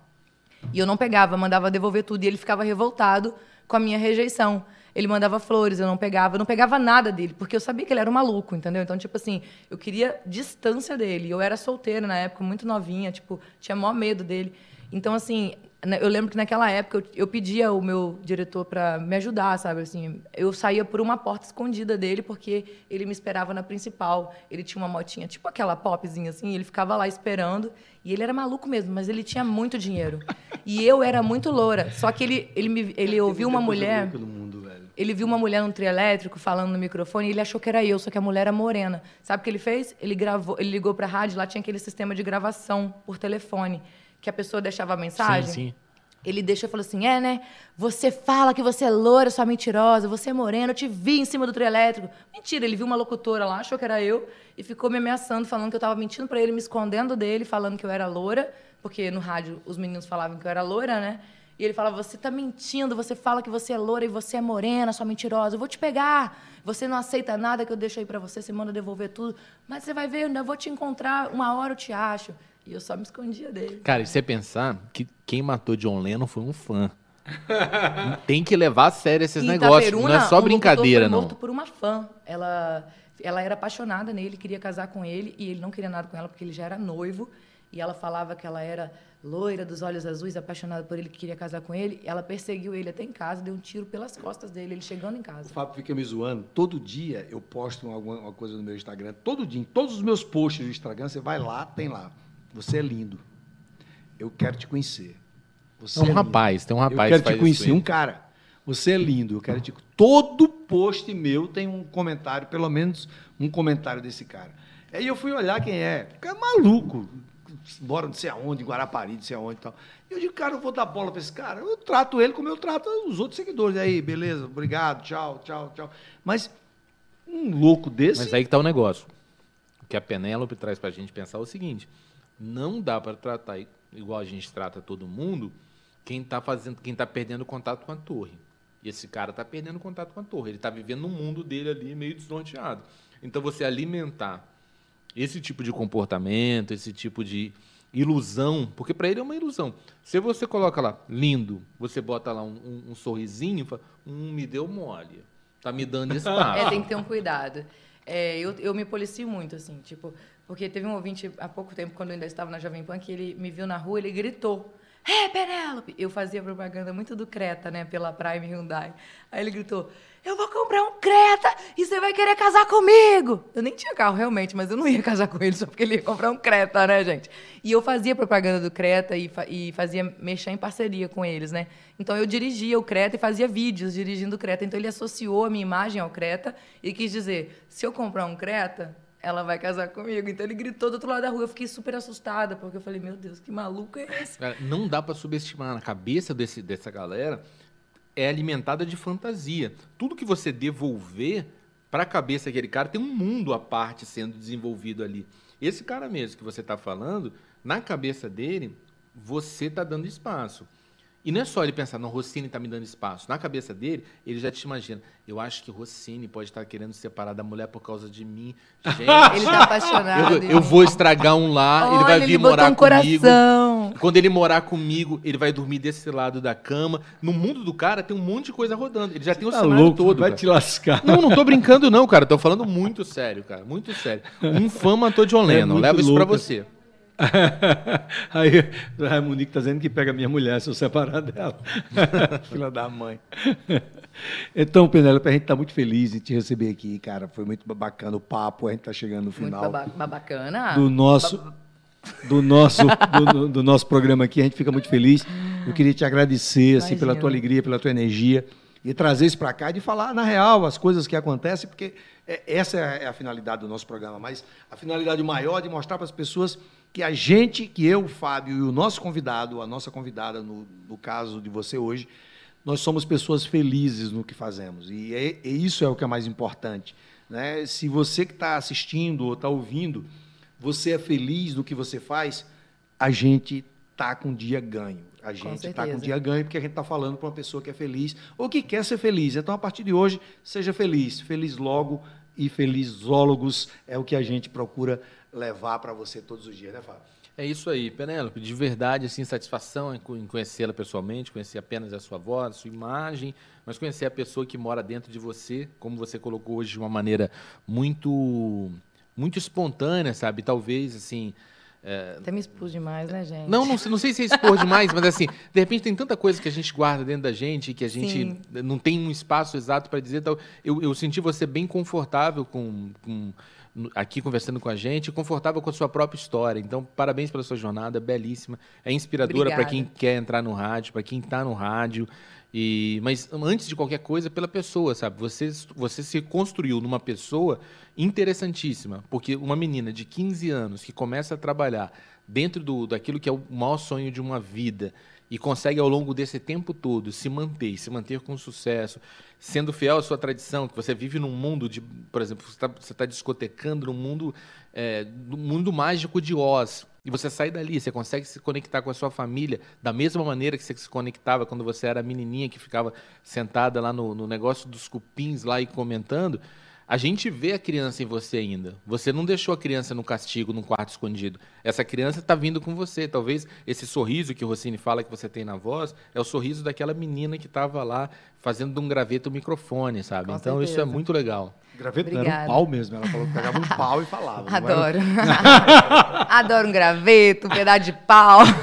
E eu não pegava, mandava devolver tudo. E ele ficava revoltado com a minha rejeição. Ele mandava flores, eu não pegava, eu não pegava nada dele, porque eu sabia que ele era um maluco, entendeu? Então, tipo assim, eu queria distância dele. Eu era solteira na época, muito novinha, tipo, tinha maior medo dele. Então, assim, eu lembro que naquela época eu, eu pedia ao meu diretor para me ajudar, sabe? Assim, eu saía por uma porta escondida dele, porque ele me esperava na principal. Ele tinha uma motinha, tipo aquela popzinha, assim, ele ficava lá esperando. E ele era maluco mesmo, mas ele tinha muito dinheiro. E eu era muito loura. Só que ele, ele, me, ele ouviu uma mulher. Mundo. Ele viu uma mulher num trio elétrico falando no microfone e ele achou que era eu, só que a mulher era morena. Sabe o que ele fez? Ele gravou, ele ligou pra rádio, lá tinha aquele sistema de gravação por telefone, que a pessoa deixava a mensagem. Sim, sim. Ele deixou e falou assim: é, né? Você fala que você é loira, sua mentirosa, você é morena, eu te vi em cima do trio elétrico. Mentira, ele viu uma locutora lá, achou que era eu, e ficou me ameaçando, falando que eu estava mentindo para ele, me escondendo dele, falando que eu era loura, porque no rádio os meninos falavam que eu era loira, né? E ele falava: Você tá mentindo, você fala que você é loura e você é morena, sua mentirosa, eu vou te pegar. Você não aceita nada que eu deixo aí para você, você manda devolver tudo. Mas você vai ver, eu ainda vou te encontrar, uma hora eu te acho. E eu só me escondia dele. Cara, e você pensar que quem matou John Lennon foi um fã. Tem que levar a sério esses Em negócios. Itaperuna, não é só um brincadeira, foi não. morto por uma fã. Ela, ela era apaixonada nele, queria casar com ele, e ele não queria nada com ela porque ele já era noivo. E ela falava que ela era loira, dos olhos azuis, apaixonada por ele, que queria casar com ele. Ela perseguiu ele até em casa, deu um tiro pelas costas dele, ele chegando em O casa. Fábio fica me zoando. Todo dia eu posto alguma uma coisa no meu Instagram. Todo dia, em todos os meus posts do Instagram, você vai lá, tem lá. Você é lindo. Eu quero te conhecer. Você É um lindo. rapaz, tem um rapaz Eu quero te conhecer, um cara. Você é lindo, eu quero te. Todo post meu tem um comentário, pelo menos um comentário desse cara. Aí eu fui olhar quem é. O cara é maluco. Bora não sei aonde, em Guarapari, não sei aonde e tal. E eu digo, cara, eu vou dar bola pra esse cara. Eu trato ele como eu trato os outros seguidores. Aí, beleza, obrigado, tchau, tchau, tchau. Mas um louco desse. Mas aí que tá o negócio. O que a Penélope traz pra gente pensar é o seguinte: não dá pra tratar igual a gente trata todo mundo quem tá fazendo, quem tá perdendo contato com a torre. E esse cara tá perdendo contato com a torre. Ele tá vivendo no mundo dele ali meio desnorteado. Então você alimentar esse tipo de comportamento, esse tipo de ilusão, porque para ele é uma ilusão. Se você coloca lá lindo, você bota lá um, um- um sorrisinho, fala, hum, me deu mole, tá me dando espaço. É, tem que ter um cuidado. É, eu, eu me policio muito, assim, tipo, porque teve um ouvinte há pouco tempo, quando eu ainda estava na Jovem Pan, que ele me viu na rua, ele gritou. É, Penélope! Eu fazia propaganda muito do Creta, né, pela Prime Hyundai. Aí ele gritou, eu vou comprar um Creta e você vai querer casar comigo! Eu nem tinha carro, realmente, mas eu não ia casar com ele só porque ele ia comprar um Creta, né, gente? E eu fazia propaganda do Creta e, fa- e fazia mexer em parceria com eles, né? Então eu dirigia o Creta e fazia vídeos dirigindo o Creta. Então ele associou a minha imagem ao Creta e quis dizer, se eu comprar um Creta, ela vai casar comigo. Então ele gritou do outro lado da rua. Eu fiquei super assustada, porque eu falei, meu Deus, que maluco é esse? Cara, não dá pra subestimar. Na cabeça desse, dessa galera é alimentada de fantasia. Tudo que você devolver pra cabeça daquele cara tem um mundo à parte sendo desenvolvido ali. Esse cara mesmo que você tá falando, na cabeça dele, você tá dando espaço. E não é só ele pensar, não, Rossini tá me dando espaço. Na cabeça dele, ele já te imagina. Eu acho que Rossini pode estar querendo se separar da mulher por causa de mim. Gente, Ele tá apaixonado. eu, eu vou estragar um lá, ele Olha, vai vir ele morar um comigo. coração. Quando ele morar comigo, ele vai dormir desse lado da cama. No mundo do cara tem um monte de coisa rodando. Ele já tem o tá cenário louco, todo. vai cara. te lascar. Não, não tô brincando não, cara. Tô falando muito sério, cara. Muito sério. Um fã matou John É Lennon. muito Leva isso pra louco. você. Aí o Raimundico tá dizendo que pega minha mulher se eu separar dela. Filha da mãe. Então, Penélope, a gente tá muito feliz de te receber aqui, cara. Foi muito bacana o papo, a gente tá chegando no Muito final baba- babacana. do nosso do nosso do, do- nosso programa aqui. A gente fica muito feliz. Eu queria te agradecer assim pela tua alegria, pela tua energia e trazer isso para cá e de falar na real as coisas que acontecem, porque é- essa é a finalidade do nosso programa, mas a finalidade maior é de mostrar para as pessoas que a gente, que eu, o Fábio e o nosso convidado, a nossa convidada no, no caso de você hoje, nós somos pessoas felizes no que fazemos. E, é- e isso é o que é mais importante. Né? Se você que está assistindo ou está ouvindo, você é feliz no que você faz, a gente está com dia ganho. A gente está com certeza. dia ganho porque a gente está falando para uma pessoa que é feliz ou que quer ser feliz. Então, a partir de hoje, seja feliz. Feliz logo e felizólogos é o que a gente procura levar para você todos os dias, né, Fábio? É isso aí, Penélope. De verdade, assim, satisfação em co- em conhecê-la pessoalmente, conhecer apenas a sua voz, a sua imagem, mas conhecer a pessoa que mora dentro de você, como você colocou hoje de uma maneira muito, muito espontânea, sabe? Talvez, assim, Até me expus demais, né, gente? Não, não, sei- não sei se é expor demais, mas assim, de repente tem tanta coisa que a gente guarda dentro da gente que a gente Sim. não tem um espaço exato para dizer. Então, eu, eu senti você bem confortável com, com- aqui conversando com a gente, confortável com a sua própria história. Então, parabéns pela sua jornada, belíssima. É inspiradora para quem quer entrar no rádio, para quem está no rádio. E, mas antes de qualquer coisa, pela pessoa, sabe? Você, você se construiu numa pessoa interessantíssima, porque uma menina de 15 anos que começa a trabalhar dentro do, daquilo que é o maior sonho de uma vida e consegue ao longo desse tempo todo se manter, se manter com sucesso, sendo fiel à sua tradição, que você vive num mundo de, por exemplo, você está tá discotecando num mundo, é, mundo mágico de Oz, e você sai dali, você consegue se conectar com a sua família da mesma maneira que você se conectava quando você era menininha que ficava sentada lá no, no negócio dos cupins lá e comentando. A gente vê a criança em você ainda. Você não deixou a criança no castigo, num quarto escondido. Essa criança está vindo com você. Talvez esse sorriso que o Rossini fala que você tem na voz é o sorriso daquela menina que estava lá fazendo de um graveto o microfone, sabe? Com então certeza. isso é muito legal. Graveto não era um Obrigada. pau mesmo. Ela falou que pegava um pau e falava. não era- Adoro. Adoro um graveto, um pedaço de pau.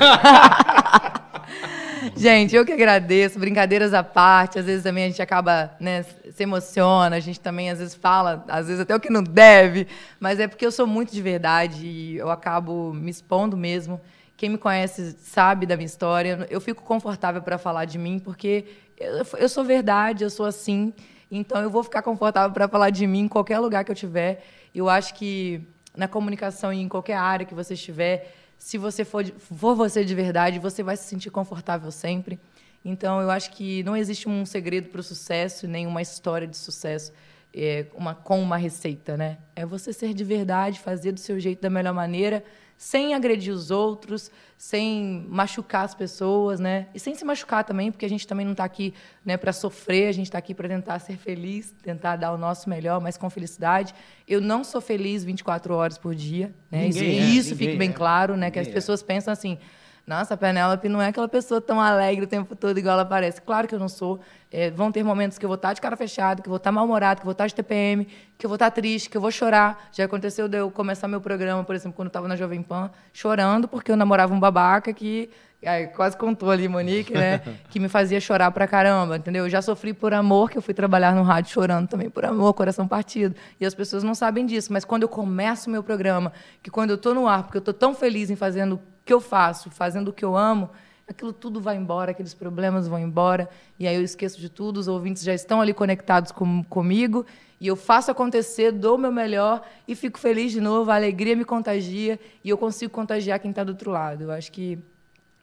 gente, eu que agradeço, brincadeiras à parte. Às vezes também a gente acaba, né, se emociona, a gente também às vezes fala, às vezes até o que não deve, mas é porque eu sou muito de verdade e eu acabo me expondo mesmo. Quem me conhece sabe da minha história. Eu fico confortável para falar de mim porque eu, eu sou verdade, eu sou assim. Então eu vou ficar confortável para falar de mim em qualquer lugar que eu tiver. Eu acho que na comunicação e em qualquer área que você estiver, se você for, for você de verdade, você vai se sentir confortável sempre. Então eu acho que não existe um segredo para o sucesso, nem uma história de sucesso é, uma, com uma receita, né? É você ser de verdade, fazer do seu jeito da melhor maneira, sem agredir os outros, sem machucar as pessoas, né? E sem se machucar também, porque a gente também não está aqui né, para sofrer, a gente está aqui para tentar ser feliz, tentar dar o nosso melhor, mas com felicidade. Eu não sou feliz 24 horas por dia, né? Isso, Ninguém é, isso ninguém fique bem é. claro, né? Que as Ninguém é. pessoas pensam assim, nossa, a Penélope não é aquela pessoa tão alegre o tempo todo igual ela parece. Claro que eu não sou. É, vão ter momentos que eu vou estar de cara fechada, que eu vou estar mal-humorado, que eu vou estar de TPM, que eu vou estar triste, que eu vou chorar. Já aconteceu de eu começar meu programa, por exemplo, quando eu estava na Jovem Pan, chorando porque eu namorava um babaca que aí, quase contou ali, Monique, né? que me fazia chorar pra caramba, entendeu? Eu já sofri por amor, que eu fui trabalhar no rádio chorando também por amor, coração partido. E as pessoas não sabem disso, mas quando eu começo o meu programa, que quando eu tô no ar, porque eu tô tão feliz em fazendo que eu faço, fazendo o que eu amo, aquilo tudo vai embora, aqueles problemas vão embora, e aí eu esqueço de tudo, os ouvintes já estão ali conectados com, comigo, e eu faço acontecer, dou o meu melhor e fico feliz de novo, a alegria me contagia e eu consigo contagiar quem está do outro lado. Eu acho que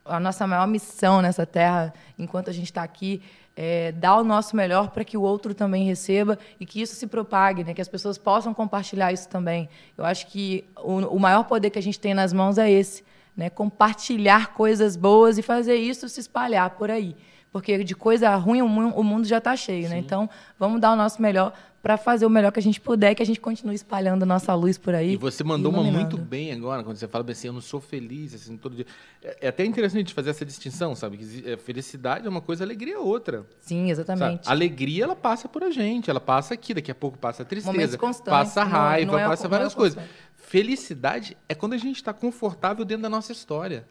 a nossa maior missão nessa terra, enquanto a gente está aqui, é dar o nosso melhor para que o outro também receba e que isso se propague, né? que as pessoas possam compartilhar isso também. Eu acho que o, o maior poder que a gente tem nas mãos é esse, né? compartilhar coisas boas e fazer isso se espalhar por aí. Porque de coisa ruim o mu- o mundo já está cheio, né? Então, vamos dar o nosso melhor para fazer o melhor que a gente puder, que a gente continue espalhando a nossa luz por aí. E você mandou uma muito bem agora, quando você fala assim, eu não sou feliz, assim, todo dia. É, é até interessante fazer essa distinção, sabe? Que é, felicidade é uma coisa, alegria é outra. Sim, sabe? exatamente. Alegria, ela passa por a gente, ela passa aqui, daqui a pouco passa a tristeza, passa a não- não raiva, é- passa não é várias coisas. constante. Felicidade é quando a gente está confortável dentro da nossa história.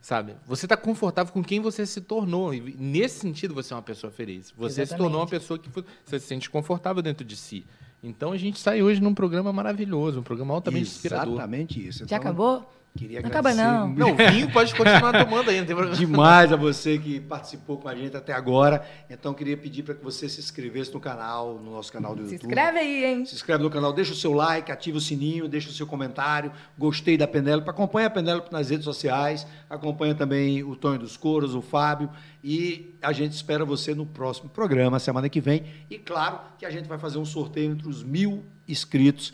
Sabe? Você está confortável com quem você se tornou. E nesse sentido, você é uma pessoa feliz. Você se tornou uma Exatamente. pessoa que você se sente confortável dentro de si. Então a gente sai hoje num programa maravilhoso, um programa altamente inspirador. Exatamente isso. Já Então, acabou? Queria Não acaba, não. Não, vinho pode continuar tomando ainda, demais a você que participou com a gente até agora. Então, queria pedir para que você se inscrevesse no canal, no nosso canal do Se YouTube. inscreve aí, hein? Se inscreve no canal, deixa o seu like, ativa o sininho, deixa o seu comentário. Gostei da Penélope. Acompanha a Penélope nas redes sociais. Acompanha também o Tonho dos Coros, o Fábio. E a gente espera você no próximo programa, semana que vem. E claro que a gente vai fazer um sorteio entre os mil inscritos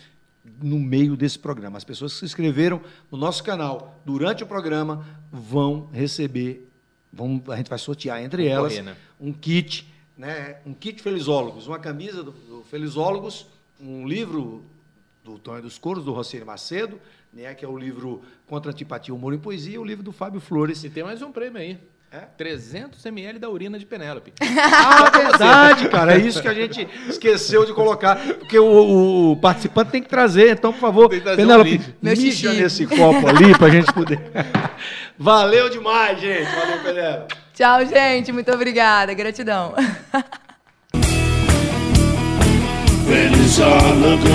no meio desse programa. As pessoas que se inscreveram no nosso canal durante o programa vão receber, vão, a gente vai sortear entre elas Concorrer, né? um kit, né, um kit Felizólogos, uma camisa do, do Felizólogos, um livro do Tonho dos Coros, do Rocieli Macedo, né, que é o livro Contra a Antipatia, Humor e Poesia, e o livro do Fábio Flores. E tem mais um prêmio aí. É? 300 ml da urina de Penélope. Ah, verdade, cara, é isso que a gente esqueceu de colocar, porque o, o participante tem que trazer, então, por favor, um Penélope. Meu mija xixi. nesse copo ali pra gente poder... Valeu demais, gente, valeu, Penélope. Tchau, gente. Muito obrigada. Gratidão. Felizólogo.